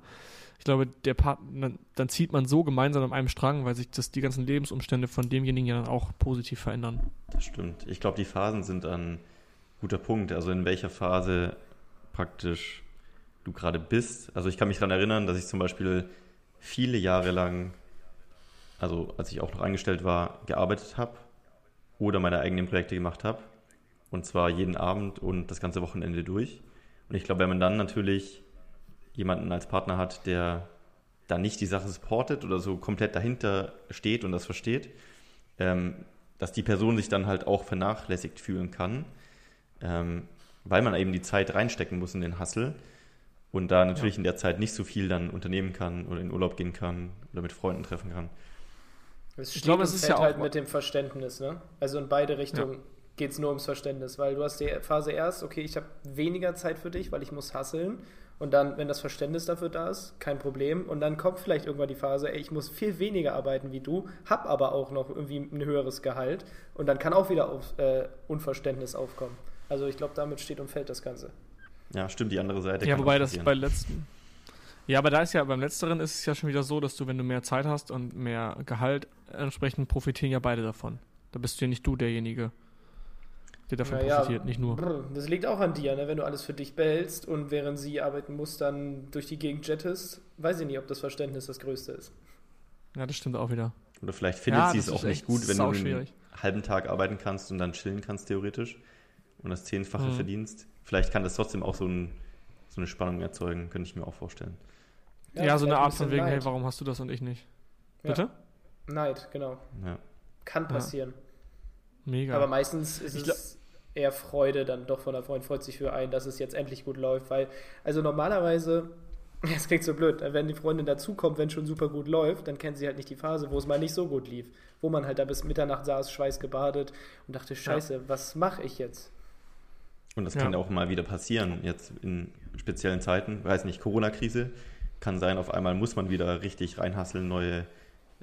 Ich glaube, der Partner, dann zieht man so gemeinsam an einem Strang, weil sich das, die ganzen Lebensumstände von demjenigen ja dann auch positiv verändern. das stimmt. Ich glaube, die Phasen sind ein guter Punkt. Also in welcher Phase praktisch du gerade bist. Also ich kann mich daran erinnern, dass ich zum Beispiel viele Jahre lang, also als ich auch noch angestellt war, gearbeitet habe oder meine eigenen Projekte gemacht habe. Und zwar jeden Abend und das ganze Wochenende durch. Und ich glaube, wenn man dann natürlich jemanden als Partner hat, der da nicht die Sache supportet oder so komplett dahinter steht und das versteht, ähm, dass die Person sich dann halt auch vernachlässigt fühlen kann, ähm, weil man eben die Zeit reinstecken muss in den Hustle und da natürlich in der Zeit nicht so viel dann unternehmen kann oder in Urlaub gehen kann oder mit Freunden treffen kann. Es steht glaube, und es ist fällt ja auch- halt mit dem Verständnis, ne? Also in beide Richtungen geht es nur ums Verständnis, weil du hast die Phase erst, okay, ich habe weniger Zeit für dich, weil ich muss hasseln. Und dann, wenn das Verständnis dafür da ist, kein Problem. Und dann kommt vielleicht irgendwann die Phase, ey, ich muss viel weniger arbeiten wie du, hab aber auch noch irgendwie ein höheres Gehalt. Und dann kann auch wieder auf, äh, Unverständnis aufkommen. Also ich glaube, damit steht und fällt das Ganze. Ja, stimmt, die andere Seite. Ja, kann wobei das bei letzten. Ja, aber da ist ja beim letzteren ist es ja schon wieder so, dass du, wenn du mehr Zeit hast und mehr Gehalt, entsprechend profitieren ja beide davon. Da bist du ja nicht du derjenige, der davon Naja, profitiert, nicht nur. Das liegt auch an dir, ne? wenn du alles für dich behältst und während sie arbeiten muss, dann durch die Gegend jettest. Weiß ich nicht, ob das Verständnis das Größte ist. Ja, das stimmt auch wieder. Oder vielleicht findet Ja, sie es auch nicht gut, wenn du einen halben Tag arbeiten kannst und dann chillen kannst, theoretisch. Und das Zehnfache Mhm. verdienst. Vielleicht kann das trotzdem auch so, ein, so eine Spannung erzeugen, könnte ich mir auch vorstellen. Ja, so eine Art ein von wegen, hey, Neid. warum hast du das und ich nicht? Ja. Bitte? Neid, genau. Ja. Kann Ja. passieren. Mega. Aber meistens ist Ich es eher Freude dann doch von der Freund, freut sich für einen, dass es jetzt endlich gut läuft. Weil, also normalerweise (laughs) Das klingt so blöd. Wenn die Freundin dazukommt, wenn schon super gut läuft, dann kennt sie halt nicht die Phase, wo es mal nicht so gut lief. Wo man halt da bis Mitternacht saß, schweißgebadet und dachte, scheiße, ja. was mache ich jetzt? Und das kann ja auch mal wieder passieren, jetzt in speziellen Zeiten. Weiß nicht, Corona-Krise kann sein, auf einmal muss man wieder richtig reinhasseln, neue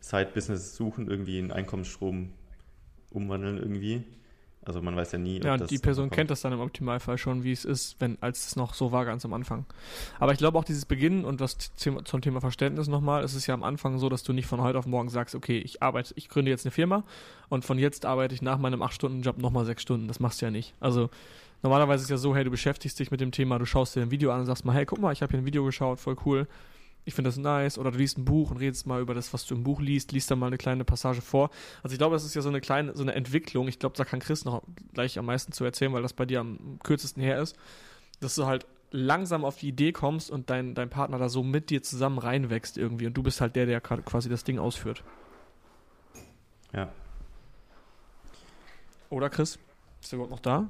Side-Business suchen, irgendwie einen Einkommensstrom umwandeln irgendwie. Also man weiß ja nie. Ja, die Person kennt das dann im Optimalfall schon, wie es ist, wenn als es noch so war ganz am Anfang. Aber ich glaube auch dieses Beginnen und das zum Thema Verständnis nochmal, es ist ja am Anfang so, dass du nicht von heute auf morgen sagst, okay, ich arbeite, ich gründe jetzt eine Firma und von jetzt arbeite ich nach meinem 8-Stunden-Job nochmal 6 Stunden. Das machst du ja nicht. Also normalerweise ist es ja so, hey, du beschäftigst dich mit dem Thema, du schaust dir ein Video an und sagst mal, hey, guck mal, ich habe hier ein Video geschaut, voll cool ich finde das nice, oder du liest ein Buch und redest mal über das, was du im Buch liest, liest dann mal eine kleine Passage vor. Also ich glaube, das ist ja so eine kleine, so eine Entwicklung. Ich glaube, da kann Chris noch gleich am meisten zu erzählen, weil das bei dir am kürzesten her ist, dass du halt langsam auf die Idee kommst und dein, dein Partner da so mit dir zusammen reinwächst irgendwie und du bist halt der, der quasi das Ding ausführt. Ja. Oder Chris? Ist du überhaupt noch da?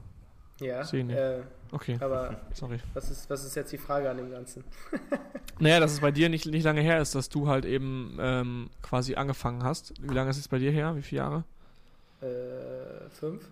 Ja. Sehe nicht. Äh, okay. Aber (laughs) sorry. Was ist, was ist jetzt die Frage an dem Ganzen? (laughs) naja, dass es bei dir nicht, nicht lange her ist, dass du halt eben ähm, quasi angefangen hast. Wie lange ist es bei dir her? Wie viele Jahre? Äh, fünf.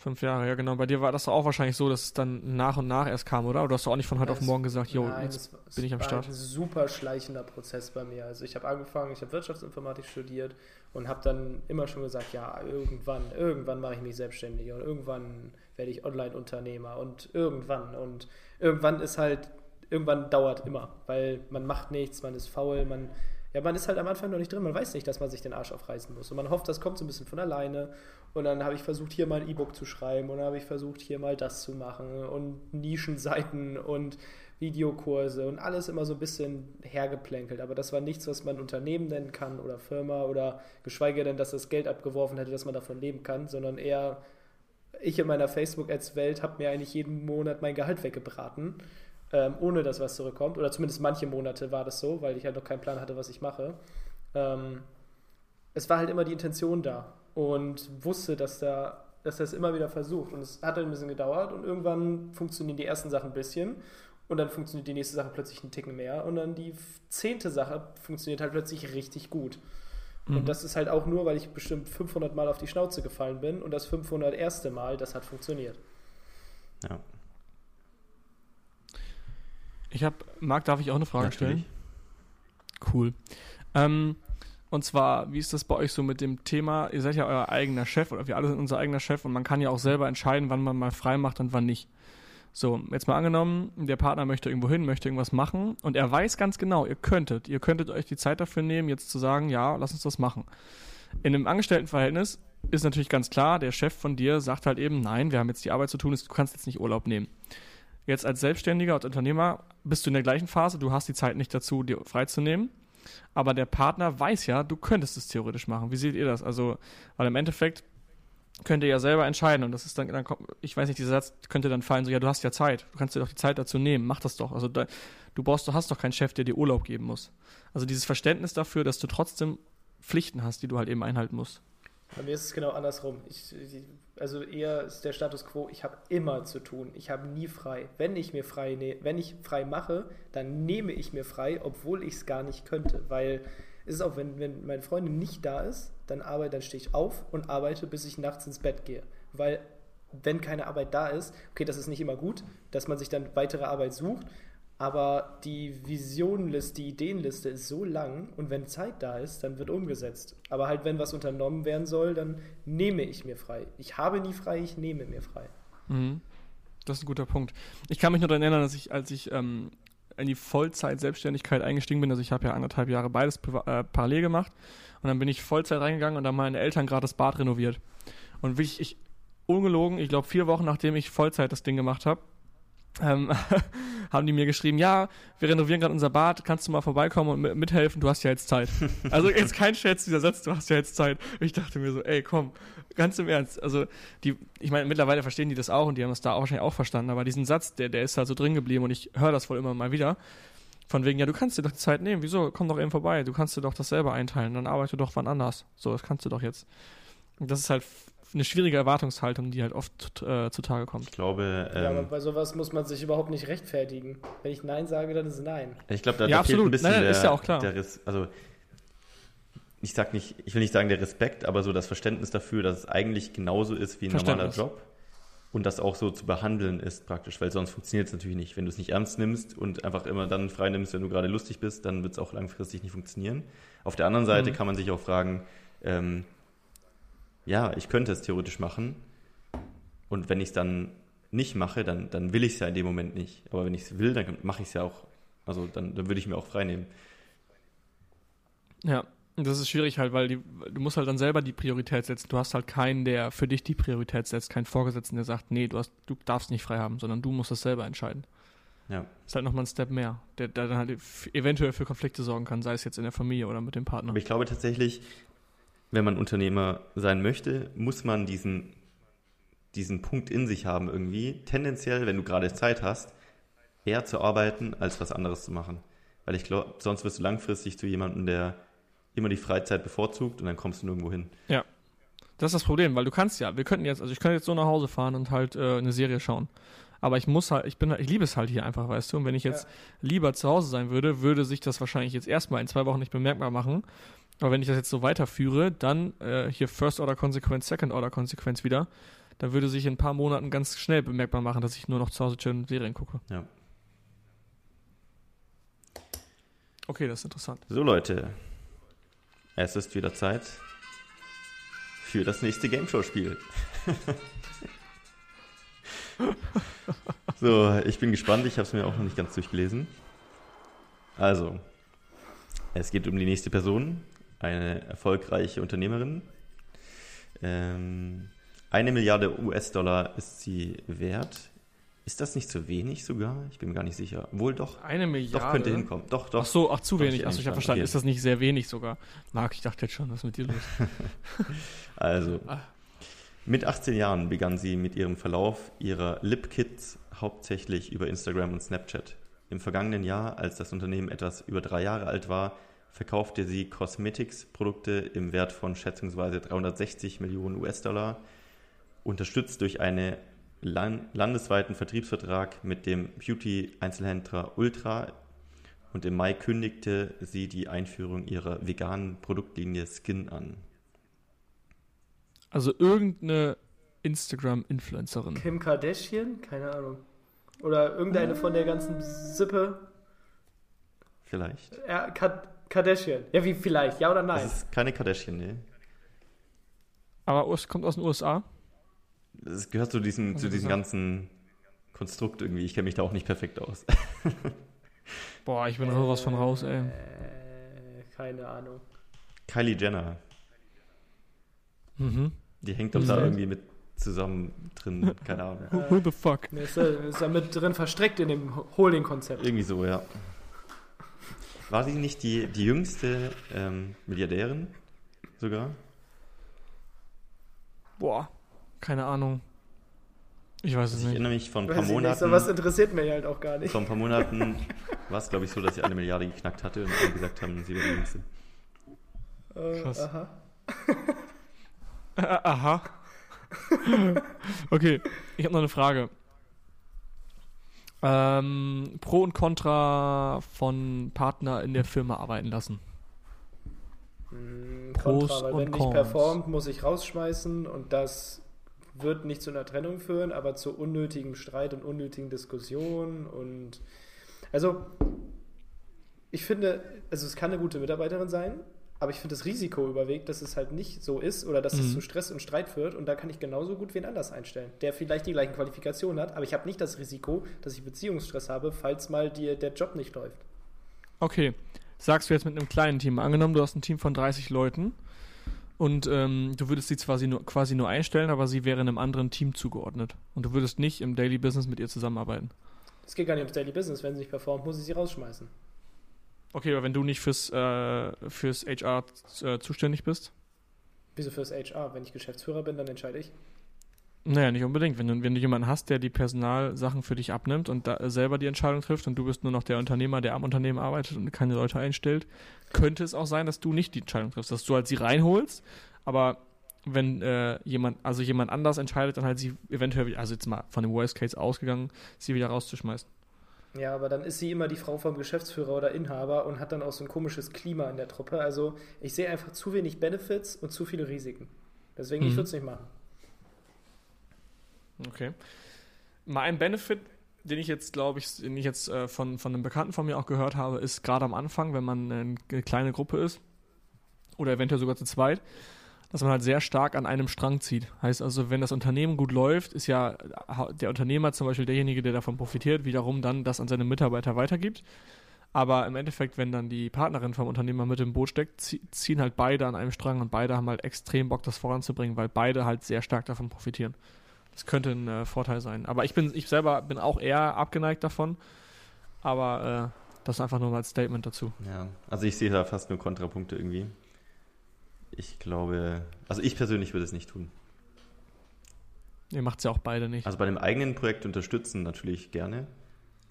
Fünf Jahre, ja genau. Bei dir war das auch wahrscheinlich so, dass es dann nach und nach erst kam, oder? Oder hast du auch nicht von heute auf morgen gesagt, jo, jetzt es, bin ich am Start? Das war ein super schleichender Prozess bei mir. Also ich habe angefangen, ich habe Wirtschaftsinformatik studiert und habe dann immer schon gesagt, ja, irgendwann, irgendwann mache ich mich selbstständig und irgendwann werde ich Online-Unternehmer und irgendwann und irgendwann ist halt, irgendwann dauert immer, weil man macht nichts, man ist faul, man ja, man ist halt am Anfang noch nicht drin, man weiß nicht, dass man sich den Arsch aufreißen muss. Und man hofft, das kommt so ein bisschen von alleine. Und dann habe ich versucht, hier mal ein E-Book zu schreiben und dann habe ich versucht, hier mal das zu machen und Nischenseiten und Videokurse und alles immer so ein bisschen hergeplänkelt. Aber das war nichts, was man Unternehmen nennen kann oder Firma oder geschweige denn, dass das Geld abgeworfen hätte, dass man davon leben kann, sondern eher ich in meiner Facebook-Ads-Welt habe mir eigentlich jeden Monat mein Gehalt weggebraten, ähm, ohne dass was zurückkommt. Oder zumindest manche Monate war das so, weil ich halt noch keinen Plan hatte, was ich mache. Ähm, es war halt immer die Intention da und wusste, dass da dass er es immer wieder versucht. Und es hat halt ein bisschen gedauert und irgendwann funktionieren die ersten Sachen ein bisschen und dann funktioniert die nächste Sache plötzlich einen Ticken mehr und dann die zehnte Sache funktioniert halt plötzlich richtig gut. Mhm. Und das ist halt auch nur, weil ich bestimmt 500 Mal auf die Schnauze gefallen bin und das 500 erste Mal, das hat funktioniert. Ja. Ich habe, Marc, darf ich auch eine Frage Natürlich. stellen? Cool. Ähm, und zwar, wie ist das bei euch so mit dem Thema, ihr seid ja euer eigener Chef oder wir alle sind unser eigener Chef und man kann ja auch selber entscheiden, wann man mal frei macht und wann nicht. So, jetzt mal angenommen, der Partner möchte irgendwo hin, möchte irgendwas machen und er weiß ganz genau, ihr könntet, ihr könntet euch die Zeit dafür nehmen, jetzt zu sagen, ja, lass uns das machen. In einem Angestelltenverhältnis ist natürlich ganz klar, der Chef von dir sagt halt eben, nein, wir haben jetzt die Arbeit zu tun, du kannst jetzt nicht Urlaub nehmen. Jetzt als Selbstständiger, als Unternehmer bist du in der gleichen Phase, du hast die Zeit nicht dazu, dir freizunehmen aber der Partner weiß ja, du könntest es theoretisch machen. Wie seht ihr das? Also, weil im Endeffekt könnt ihr ja selber entscheiden und das ist dann, dann ich weiß nicht, dieser Satz könnte dann fallen, so, ja, du hast ja Zeit, du kannst dir doch die Zeit dazu nehmen, mach das doch. Also, da, du brauchst, du hast doch keinen Chef, der dir Urlaub geben muss. Also, dieses Verständnis dafür, dass du trotzdem Pflichten hast, die du halt eben einhalten musst. Bei mir ist es genau andersrum. Ich, also eher ist der Status quo, ich habe immer zu tun. Ich habe nie frei. Wenn ich mir frei ne wenn ich frei mache, dann nehme ich mir frei, obwohl ich es gar nicht könnte. Weil es ist auch, wenn, wenn meine Freundin nicht da ist, dann arbeite, dann stehe ich auf und arbeite, bis ich nachts ins Bett gehe. Weil wenn keine Arbeit da ist, okay, das ist nicht immer gut, dass man sich dann weitere Arbeit sucht, aber die Visionenliste, die Ideenliste ist so lang und wenn Zeit da ist, dann wird umgesetzt. Aber halt, wenn was unternommen werden soll, dann nehme ich mir frei. Ich habe nie frei, ich nehme mir frei. Mhm. Das ist ein guter Punkt. Ich kann mich nur daran erinnern, dass ich, als ich ähm, in die Vollzeit-Selbstständigkeit eingestiegen bin, also ich habe ja anderthalb Jahre beides äh, parallel gemacht und dann bin ich Vollzeit reingegangen und dann meine Eltern gerade das Bad renoviert. Und wirklich, ich, ungelogen, ich glaube vier Wochen nachdem ich Vollzeit das Ding gemacht habe, ähm, (laughs) haben die mir geschrieben, ja, wir renovieren gerade unser Bad, kannst du mal vorbeikommen und mithelfen, du hast ja jetzt Zeit. (laughs) also jetzt kein Scherz, dieser Satz, du hast ja jetzt Zeit. Und ich dachte mir so, ey, komm, ganz im Ernst. Also die, ich meine, mittlerweile verstehen die das auch und die haben das da auch wahrscheinlich auch verstanden, aber diesen Satz, der, der ist halt so drin geblieben und ich höre das wohl immer mal wieder. Von wegen, ja, du kannst dir doch die Zeit nehmen, wieso? Komm doch eben vorbei, du kannst dir doch das selber einteilen, dann arbeite doch wann anders. So, das kannst du doch jetzt. Und das ist halt eine schwierige Erwartungshaltung, die halt oft äh, zutage kommt. Ich glaube. Ähm, ja, aber bei sowas muss man sich überhaupt nicht rechtfertigen. Wenn ich Nein sage, dann ist Nein. Ich glaube, da, Ja, da fehlt absolut. ein bisschen Nein, nein, der, ist ja auch klar. der Res also ich sag nicht, ich will nicht sagen der Respekt, aber so das Verständnis dafür, dass es eigentlich genauso ist wie ein normaler. Job und das auch so zu behandeln ist praktisch, weil sonst funktioniert es natürlich nicht. Wenn du es nicht ernst nimmst und einfach immer dann frei nimmst, wenn du gerade lustig bist, dann wird es auch langfristig nicht funktionieren. Auf der anderen Seite Mhm. kann man sich auch fragen, ähm, ja, ich könnte es theoretisch machen und wenn ich es dann nicht mache, dann, dann will ich es ja in dem Moment nicht. Aber wenn ich es will, dann mache ich es ja auch. Also dann, dann würde ich mir auch frei nehmen. Ja, das ist schwierig halt, weil die, du musst halt dann selber die Priorität setzen. Du hast halt keinen, der für dich die Priorität setzt, keinen Vorgesetzten, der sagt, nee, du, hast, du darfst nicht frei haben, sondern du musst das selber entscheiden. Ja. Ist halt nochmal ein Step mehr, der, der dann halt eventuell für Konflikte sorgen kann, sei es jetzt in der Familie oder mit dem Partner. Aber ich glaube tatsächlich, wenn man Unternehmer sein möchte, muss man diesen, diesen Punkt in sich haben irgendwie. Tendenziell, wenn du gerade Zeit hast, eher zu arbeiten, als was anderes zu machen. Weil ich glaube, sonst wirst du langfristig zu jemandem, der immer die Freizeit bevorzugt und dann kommst du nirgendwo hin. Das ist das Problem, weil du kannst ja, wir könnten jetzt, also ich könnte jetzt so nach Hause fahren und halt äh, eine Serie schauen. Aber ich muss halt, ich bin, ich liebe es halt hier einfach, weißt du. Und wenn ich jetzt lieber zu Hause sein würde, würde sich das wahrscheinlich jetzt erstmal in zwei Wochen nicht bemerkbar machen. Aber wenn ich das jetzt so weiterführe, dann äh, hier First Order Konsequenz, Second Order Konsequenz wieder, dann würde sich in ein paar Monaten ganz schnell bemerkbar machen, dass ich nur noch zu Hause chillen Serien gucke. Ja. Okay, das ist interessant. So Leute, es ist wieder Zeit für das nächste Game Show Spiel. (laughs) so, ich bin gespannt, ich habe es mir auch noch nicht ganz durchgelesen. Also, es geht um die nächste Person, eine erfolgreiche Unternehmerin. Ähm, eine Milliarde US-Dollar ist sie wert. Ist das nicht zu wenig sogar? Ich bin mir gar nicht sicher. Wohl doch. Eine Milliarde. Doch könnte hinkommen. Doch, doch. Ach so, ach zu Doch, wenig. ich Achso, ich habe verstanden. okay. Ist das nicht sehr wenig sogar? Marc, ich dachte jetzt schon, was ist mit dir los? (laughs) Also, Ah. mit 18 Jahren begann sie mit ihrem Verlauf ihrer Lip-Kits hauptsächlich über Instagram und Snapchat. Im vergangenen Jahr, als das Unternehmen etwas über drei Jahre alt war, verkaufte sie Cosmetics-Produkte im Wert von schätzungsweise 360 Millionen US-Dollar, unterstützt durch einen lan landesweiten Vertriebsvertrag mit dem Beauty-Einzelhändler Ultra. Und im Mai kündigte sie die Einführung ihrer veganen Produktlinie Skin an. Also irgendeine Instagram-Influencerin. Kim Kardashian? Keine Ahnung. Oder irgendeine von der ganzen Sippe. Vielleicht. Ja, Ka Kardashian. Ja, wie vielleicht? Ja oder nein? Das ist keine Kardashian, ne? Aber es kommt aus den USA. Das gehört zu diesem, Also zu diesem ganzen Konstrukt irgendwie. Ich kenne mich da auch nicht perfekt aus. (laughs) Boah, ich bin sowas von raus, ey. Äh, keine Ahnung. Kylie Jenner. Mhm. Die hängt doch Mhm. da irgendwie mit zusammen drin. Keine Ahnung. Who, who the fuck? Nee, ist, da- ist da mit drin verstrickt in dem Holding-Konzept. Irgendwie so, ja. War sie nicht die, die jüngste ähm, Milliardärin sogar? Boah, keine Ahnung. Ich weiß es Also ich nicht. erinnere mich vor ein paar ich nicht, Monaten. so was interessiert mich halt auch gar nicht. Vor ein paar Monaten war es, glaube ich, so, dass sie eine Milliarde geknackt hatte und alle gesagt haben, sie wäre die jüngste. Äh, Krass. Aha. Äh, aha. (laughs) okay, ich habe noch eine Frage. Ähm, Pro und Contra von Partner in der Firma arbeiten lassen. Hm, Pros Kontra, weil und wenn nicht Cons. performt, muss ich rausschmeißen und das wird nicht zu einer Trennung führen, aber zu unnötigem Streit und unnötigen Diskussionen und also ich finde, also es kann eine gute Mitarbeiterin sein, aber ich finde das Risiko überwiegt, dass es halt nicht so ist oder dass es Mhm. zu Stress und Streit führt und da kann ich genauso gut wen anders einstellen, der vielleicht die gleichen Qualifikationen hat, aber ich habe nicht das Risiko, dass ich Beziehungsstress habe, falls mal die, der Job nicht läuft. Okay, sagst du jetzt mit einem kleinen Team. Angenommen, du hast ein Team von 30 Leuten und ähm, du würdest sie quasi nur, quasi nur einstellen, aber sie wäre einem anderen Team zugeordnet. Und du würdest nicht im Daily Business mit ihr zusammenarbeiten. Es geht gar nicht ums Daily Business, wenn sie nicht performt, muss ich sie rausschmeißen. Okay, aber wenn du nicht fürs, äh, fürs HR äh, zuständig bist? Wieso fürs HR? Wenn ich Geschäftsführer bin, dann entscheide ich. Naja, nicht unbedingt. Wenn du, wenn du jemanden hast, der die Personalsachen für dich abnimmt und da äh, selber die Entscheidung trifft und du bist nur noch der Unternehmer, der am Unternehmen arbeitet und keine Leute einstellt, könnte es auch sein, dass du nicht die Entscheidung triffst, dass du halt sie reinholst, aber wenn äh, jemand, also jemand anders entscheidet, dann halt sie eventuell, also jetzt mal von dem Worst Case ausgegangen, sie wieder rauszuschmeißen. Ja, aber dann ist sie immer die Frau vom Geschäftsführer oder Inhaber und hat dann auch so ein komisches Klima in der Truppe. Also ich sehe einfach zu wenig Benefits und zu viele Risiken. Deswegen, mhm. ich würde es nicht machen. Okay. Mal ein Benefit, den ich jetzt, glaube ich, den ich jetzt äh, von, von einem Bekannten von mir auch gehört habe, ist gerade am Anfang, wenn man eine kleine Gruppe ist oder eventuell sogar zu zweit, dass man halt sehr stark an einem Strang zieht. Heißt also, wenn das Unternehmen gut läuft, ist ja der Unternehmer zum Beispiel derjenige, der davon profitiert, wiederum dann das an seine Mitarbeiter weitergibt. Aber im Endeffekt, wenn dann die Partnerin vom Unternehmer mit im Boot steckt, ziehen halt beide an einem Strang und beide haben halt extrem Bock, das voranzubringen, weil beide halt sehr stark davon profitieren. Das könnte ein äh, Vorteil sein. Aber ich bin, ich selber bin auch eher abgeneigt davon. Aber äh, das einfach nur mal als Statement dazu. Ja, also ich sehe da fast nur Kontrapunkte irgendwie. Ich glaube, also ich persönlich würde es nicht tun. Ihr macht es ja auch beide nicht. Also bei dem eigenen Projekt unterstützen natürlich gerne,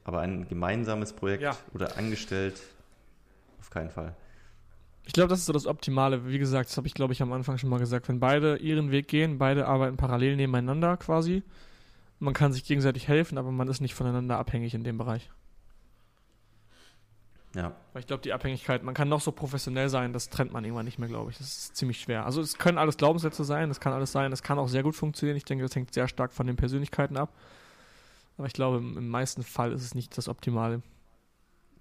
aber ein gemeinsames Projekt ja. oder angestellt auf keinen Fall. Ich glaube, das ist so das Optimale. Wie gesagt, das habe ich, glaube ich, am Anfang schon mal gesagt. Wenn beide ihren Weg gehen, beide arbeiten parallel nebeneinander quasi. Man kann sich gegenseitig helfen, aber man ist nicht voneinander abhängig in dem Bereich. Ja. Weil ich glaube, die Abhängigkeit, man kann noch so professionell sein, das trennt man irgendwann nicht mehr, glaube ich. Das ist ziemlich schwer. Also es können alles Glaubenssätze sein, das kann alles sein, es kann auch sehr gut funktionieren. Ich denke, das hängt sehr stark von den Persönlichkeiten ab. Aber ich glaube, im, im meisten Fall ist es nicht das Optimale.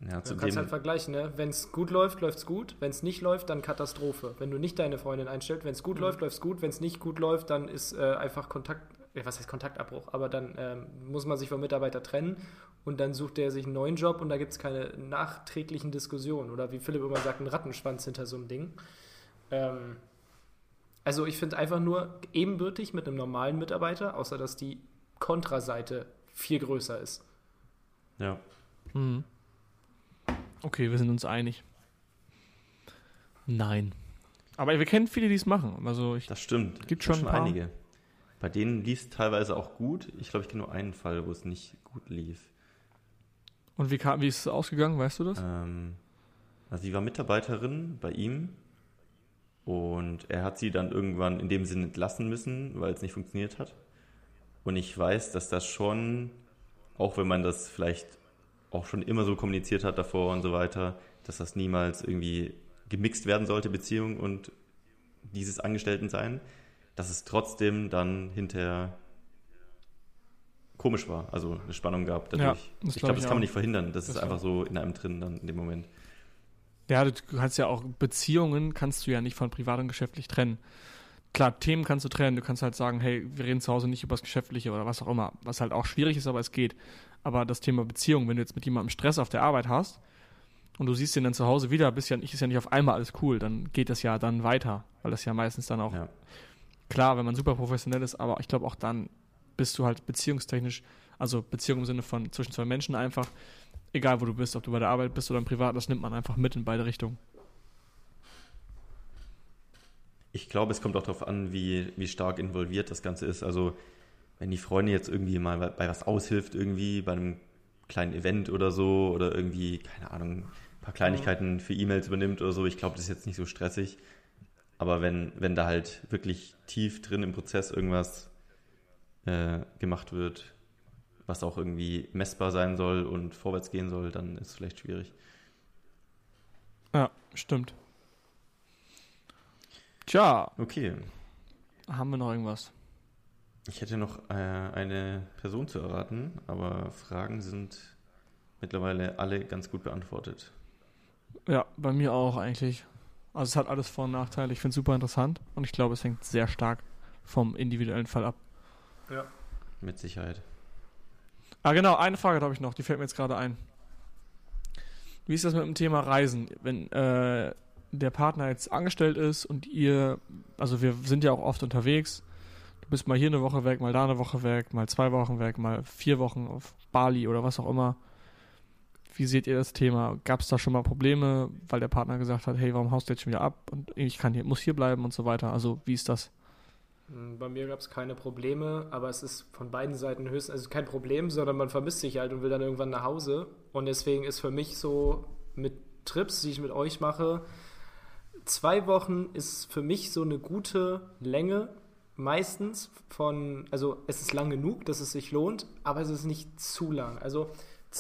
Ja, du kannst halt vergleichen, ne? Wenn es gut läuft, läuft es gut. Wenn es nicht läuft, dann Katastrophe. Wenn du nicht deine Freundin einstellst, wenn es gut mhm. läuft, läuft es gut. Wenn es nicht gut läuft, dann ist äh, einfach Kontakt, was heißt Kontaktabbruch, aber dann ähm, muss man sich vom Mitarbeiter trennen und dann sucht er sich einen neuen Job und da gibt es keine nachträglichen Diskussionen oder wie Philipp immer sagt, einen Rattenschwanz hinter so einem Ding. Ähm, also ich finde einfach nur ebenbürtig mit einem normalen Mitarbeiter, außer dass die Kontraseite viel größer ist. Ja. Mhm. Okay, wir sind uns einig. Nein. Aber wir kennen viele, die es machen. Also ich, das stimmt. Gibt schon, schon einige. Bei denen lief es teilweise auch gut. Ich glaube, ich kenne nur einen Fall, wo es nicht gut lief. Und wie, kam, wie ist es ausgegangen, weißt du das? Ähm, also sie war Mitarbeiterin bei ihm und er hat sie dann irgendwann in dem Sinne entlassen müssen, weil es nicht funktioniert hat. Und ich weiß, dass das schon, auch wenn man das vielleicht auch schon immer so kommuniziert hat davor und so weiter, dass das niemals irgendwie gemixt werden sollte, Beziehung und dieses Angestelltensein, dass es trotzdem dann hinterher komisch war, also eine Spannung gab dadurch. Ja, ich glaube, das kann man nicht verhindern. Das, das ist einfach so in einem drin dann in dem Moment. Ja, du kannst ja auch Beziehungen kannst du ja nicht von privat und geschäftlich trennen. Klar, Themen kannst du trennen. Du kannst halt sagen, hey, wir reden zu Hause nicht über das Geschäftliche oder was auch immer, was halt auch schwierig ist, aber es geht. Aber das Thema Beziehung, wenn du jetzt mit jemandem Stress auf der Arbeit hast und du siehst ihn dann zu Hause wieder, bist ja, ist ja nicht auf einmal alles cool, dann geht das ja dann weiter, weil das ja meistens dann auch ja. Klar, wenn man super professionell ist, aber ich glaube auch dann bist du halt beziehungstechnisch, also Beziehung im Sinne von zwischen zwei Menschen einfach, egal wo du bist, ob du bei der Arbeit bist oder im Privat, das nimmt man einfach mit in beide Richtungen. Ich glaube, es kommt auch darauf an, wie, wie stark involviert das Ganze ist. Also wenn die Freundin jetzt irgendwie mal bei was aushilft, irgendwie bei einem kleinen Event oder so oder irgendwie, keine Ahnung, ein paar Kleinigkeiten für E-Mails übernimmt oder so, ich glaube, das ist jetzt nicht so stressig. Aber wenn, wenn da halt wirklich tief drin im Prozess irgendwas äh, gemacht wird, was auch irgendwie messbar sein soll und vorwärts gehen soll, dann ist es vielleicht schwierig. Ja, stimmt. Tja. Okay. Haben wir noch irgendwas? Ich hätte noch äh, eine Person zu erraten, aber Fragen sind mittlerweile alle ganz gut beantwortet. Ja, bei mir auch eigentlich. Also es hat alles Vor- und Nachteile. Ich finde es super interessant und ich glaube, es hängt sehr stark vom individuellen Fall ab. Ja. Mit Sicherheit. Ah, genau, eine Frage habe ich noch, die fällt mir jetzt gerade ein. Wie ist das mit dem Thema Reisen? Wenn äh, der Partner jetzt angestellt ist und ihr, also wir sind ja auch oft unterwegs, du bist mal hier eine Woche weg, mal da eine Woche weg, mal zwei Wochen weg, mal vier Wochen auf Bali oder was auch immer. Wie seht ihr das Thema? Gab es da schon mal Probleme, weil der Partner gesagt hat, hey, warum haust du jetzt schon wieder ab und ich kann hier, muss hier bleiben und so weiter? Also wie ist das? Hm, bei mir gab es keine Probleme, aber es ist von beiden Seiten höchstens, also kein Problem, sondern man vermisst sich halt und will dann irgendwann nach Hause. Und deswegen ist für mich so mit Trips, die ich mit euch mache, zwei Wochen ist für mich so eine gute Länge meistens von, also es ist lang genug, dass es sich lohnt, aber es ist nicht zu lang. Also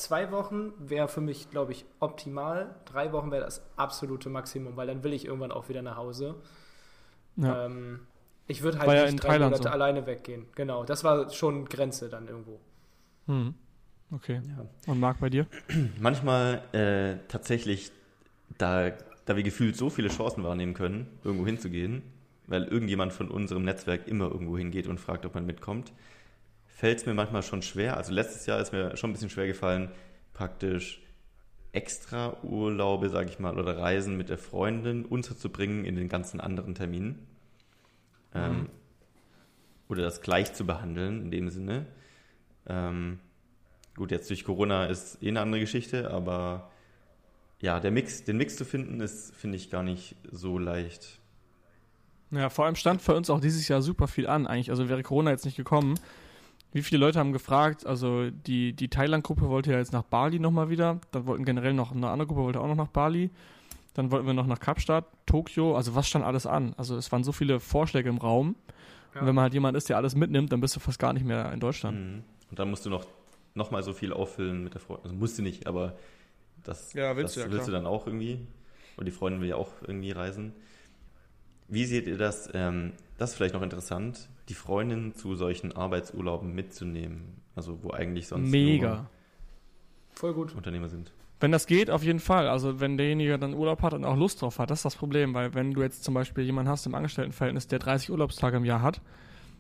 zwei Wochen wäre für mich, glaube ich, optimal. Drei Wochen wäre das absolute Maximum, weil dann will ich irgendwann auch wieder nach Hause. Ja. Ähm, ich würde halt War ja nicht in drei Thailand Monate so. alleine weggehen. Genau, das war schon Grenze dann irgendwo. Hm. Okay. Ja. Und Marc bei dir? (clears throat) Manchmal äh, tatsächlich, da, da wir gefühlt so viele Chancen wahrnehmen können, irgendwo hinzugehen, weil irgendjemand von unserem Netzwerk immer irgendwo hingeht und fragt, ob man mitkommt, fällt es mir manchmal schon schwer. Also letztes Jahr ist mir schon ein bisschen schwer gefallen, praktisch extra Urlaube, sage ich mal, oder Reisen mit der Freundin unterzubringen in den ganzen anderen Terminen. Ähm, oder das gleich zu behandeln in dem Sinne. Ähm, gut, jetzt durch Corona ist eh eine andere Geschichte, aber ja, der Mix, den Mix zu finden, ist, finde ich, gar nicht so leicht. Ja, vor allem stand für uns auch dieses Jahr super viel an, eigentlich. Also wäre Corona jetzt nicht gekommen. Wie viele Leute haben gefragt? Also die, die Thailand-Gruppe wollte ja jetzt nach Bali nochmal wieder. Dann wollten generell noch eine andere Gruppe wollte auch noch nach Bali. Dann wollten wir noch nach Kapstadt, Tokio. Also was stand alles an? Also es waren so viele Vorschläge im Raum. Ja. Und wenn man halt jemand ist, der alles mitnimmt, dann bist du fast gar nicht mehr in Deutschland. Mhm. Und dann musst du noch, noch mal so viel auffüllen mit der Freundin. Also musst du nicht, aber das, Ja, willst das du ja, willst du dann auch irgendwie. Und die Freundin will ja auch irgendwie reisen. Wie seht ihr das? Ähm, das ist vielleicht noch interessant, die Freundin zu solchen Arbeitsurlauben mitzunehmen. Also wo eigentlich sonst Mega. Voll gut. Unternehmer sind. Wenn das geht, auf jeden Fall. Also wenn derjenige dann Urlaub hat und auch Lust drauf hat, das ist das Problem, weil wenn du jetzt zum Beispiel jemanden hast im Angestelltenverhältnis, der 30 Urlaubstage im Jahr hat,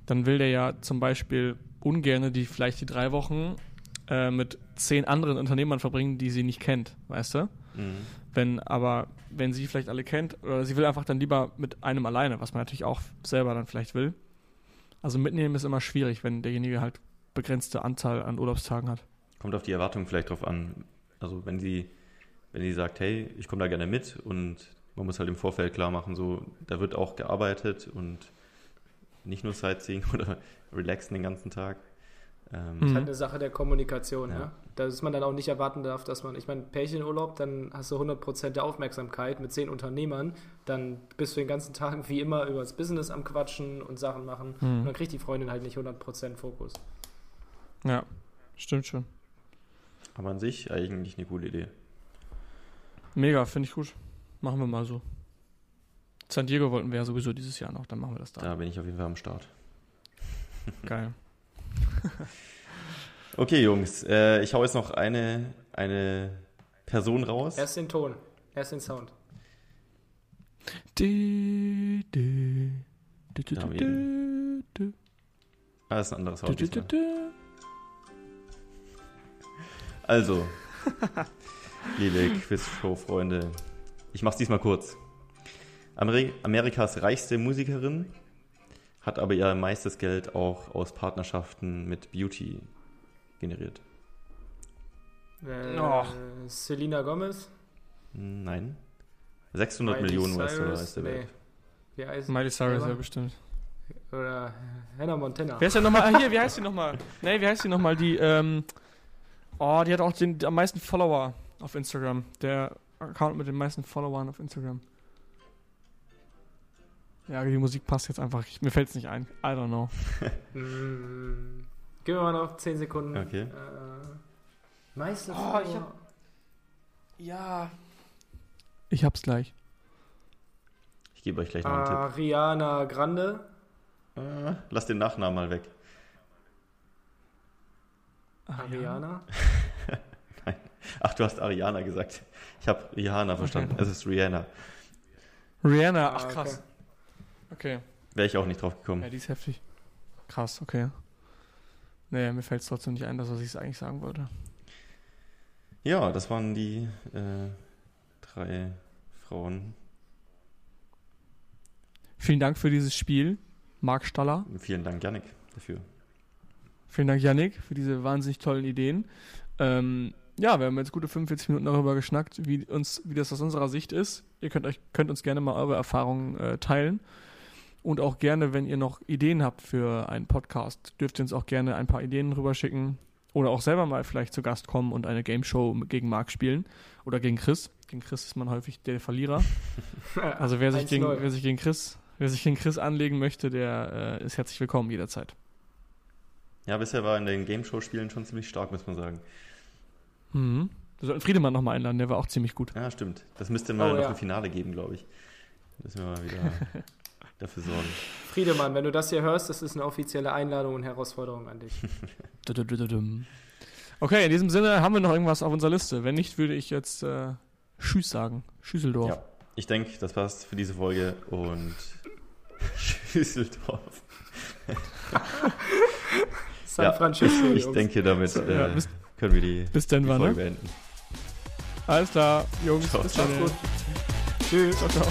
dann will der ja zum Beispiel ungerne die vielleicht die drei Wochen äh, mit zehn anderen Unternehmern verbringen, die sie nicht kennt, weißt du? Mhm. Wenn aber, wenn sie vielleicht alle kennt, oder sie will einfach dann lieber mit einem alleine, was man natürlich auch selber dann vielleicht will. Also mitnehmen ist immer schwierig, wenn derjenige halt begrenzte Anzahl an Urlaubstagen hat. Kommt auf die Erwartung vielleicht drauf an. Also wenn sie, wenn sie sagt, hey, ich komme da gerne mit und man muss halt im Vorfeld klar machen, so, da wird auch gearbeitet und nicht nur Sightseeing (laughs) oder relaxen den ganzen Tag. Ähm, Mhm. ist halt eine Sache der Kommunikation, Ja. ne? Dass man dann auch nicht erwarten darf, dass man, ich meine, Pärchenurlaub, dann hast du 100% der Aufmerksamkeit mit zehn Unternehmern, dann bist du den ganzen Tag wie immer über das Business am Quatschen und Sachen machen Mhm. und dann kriegt die Freundin halt nicht 100% Fokus. Ja, stimmt schon. Aber an sich eigentlich eine coole Idee. Mega, finde ich gut. Machen wir mal so. San Diego wollten wir ja sowieso dieses Jahr noch, dann machen wir das da. Da bin ich auf jeden Fall am Start. Geil. (laughs) Okay, Jungs, äh, ich hau jetzt noch eine, eine Person raus. Erst den Ton, erst den Sound. Du, du, du, du, Da haben wir du, du, Ah, das ist ein anderes du. Also, (laughs) liebe Quizshow-Freunde, ich mach's diesmal kurz. Ameri Amerikas reichste Musikerin hat aber ihr meistes Geld auch aus Partnerschaften mit Beauty generiert. Äh, Och. Selena Gomez? Nein. 600 Miley Millionen US-Dollar ist der Nee. Wert. Wie heißt Miley Cyrus, ja bestimmt. Oder Hannah Montana. Wer ist denn nochmal, ah, hier, wie heißt die nochmal? Nee, wie heißt die nochmal? Die, ähm, oh, die hat auch den, am meisten Follower auf Instagram. Der Account mit den meisten Followern auf Instagram. Ja, die Musik passt jetzt einfach. Ich, mir fällt es nicht ein. I don't know. (laughs) Gib mir mal noch 10 Sekunden. Okay. Äh, meiste Oh, ich hab- Ja. Ich hab's gleich. Ich gebe euch gleich noch einen Tipp. Ariana Grande. Ah, lass den Nachnamen mal weg. Ariana. (laughs) Ach, du hast Ariana gesagt. Ich habe Rihanna verstanden. Es ist Rihanna. Rihanna, Ah, ach krass. Okay. Wäre ich auch nicht drauf Ja, gekommen. die ist heftig. Krass, okay. Nee, mir fällt es trotzdem nicht ein, dass was ich es eigentlich sagen wollte. Ja, das waren die äh, drei Frauen. Vielen Dank für dieses Spiel, Marc Staller. Vielen Dank, Janik, dafür. Vielen Dank, Yannick, für diese wahnsinnig tollen Ideen. Ähm, ja, wir haben jetzt gute 45 Minuten darüber geschnackt, wie, uns, wie das aus unserer Sicht ist. Ihr könnt, euch, könnt uns gerne mal eure Erfahrungen äh, teilen. Und auch gerne, wenn ihr noch Ideen habt für einen Podcast, dürft ihr uns auch gerne ein paar Ideen rüberschicken. Oder auch selber mal vielleicht zu Gast kommen und eine Game Show gegen Marc spielen. Oder gegen Chris. gegen Chris ist man häufig der Verlierer. (laughs) Also wer sich, gegen, 1-0. wer sich gegen Chris, wer sich gegen Chris anlegen möchte, der äh, ist herzlich willkommen jederzeit. Ja, bisher war in den Game Show-Spielen schon ziemlich stark, muss man sagen. Mhm. Wir sollten Friedemann nochmal einladen, der war auch ziemlich gut. Ja, stimmt. Das müsste mal Oh, noch ja. ein Finale geben, glaube ich. Müssen wir mal wieder (laughs) dafür sorgen. Friedemann, wenn du das hier hörst, das ist eine offizielle Einladung und Herausforderung an dich. (laughs) Okay, in diesem Sinne haben wir noch irgendwas auf unserer Liste. Wenn nicht, würde ich jetzt äh, Tschüss sagen. Schüsseldorf. Ja, ich denke, das passt für diese Folge und (laughs) Schüsseldorf. (laughs) San Ja, Francisco. Ich Jungs. denke, damit So, ja, äh, bis, können wir die, bis die Denver, Folge ne? beenden. Alles klar, Jungs. Ciao. Bis Macht's dann. gut. Tschüss. Ciao, ciao.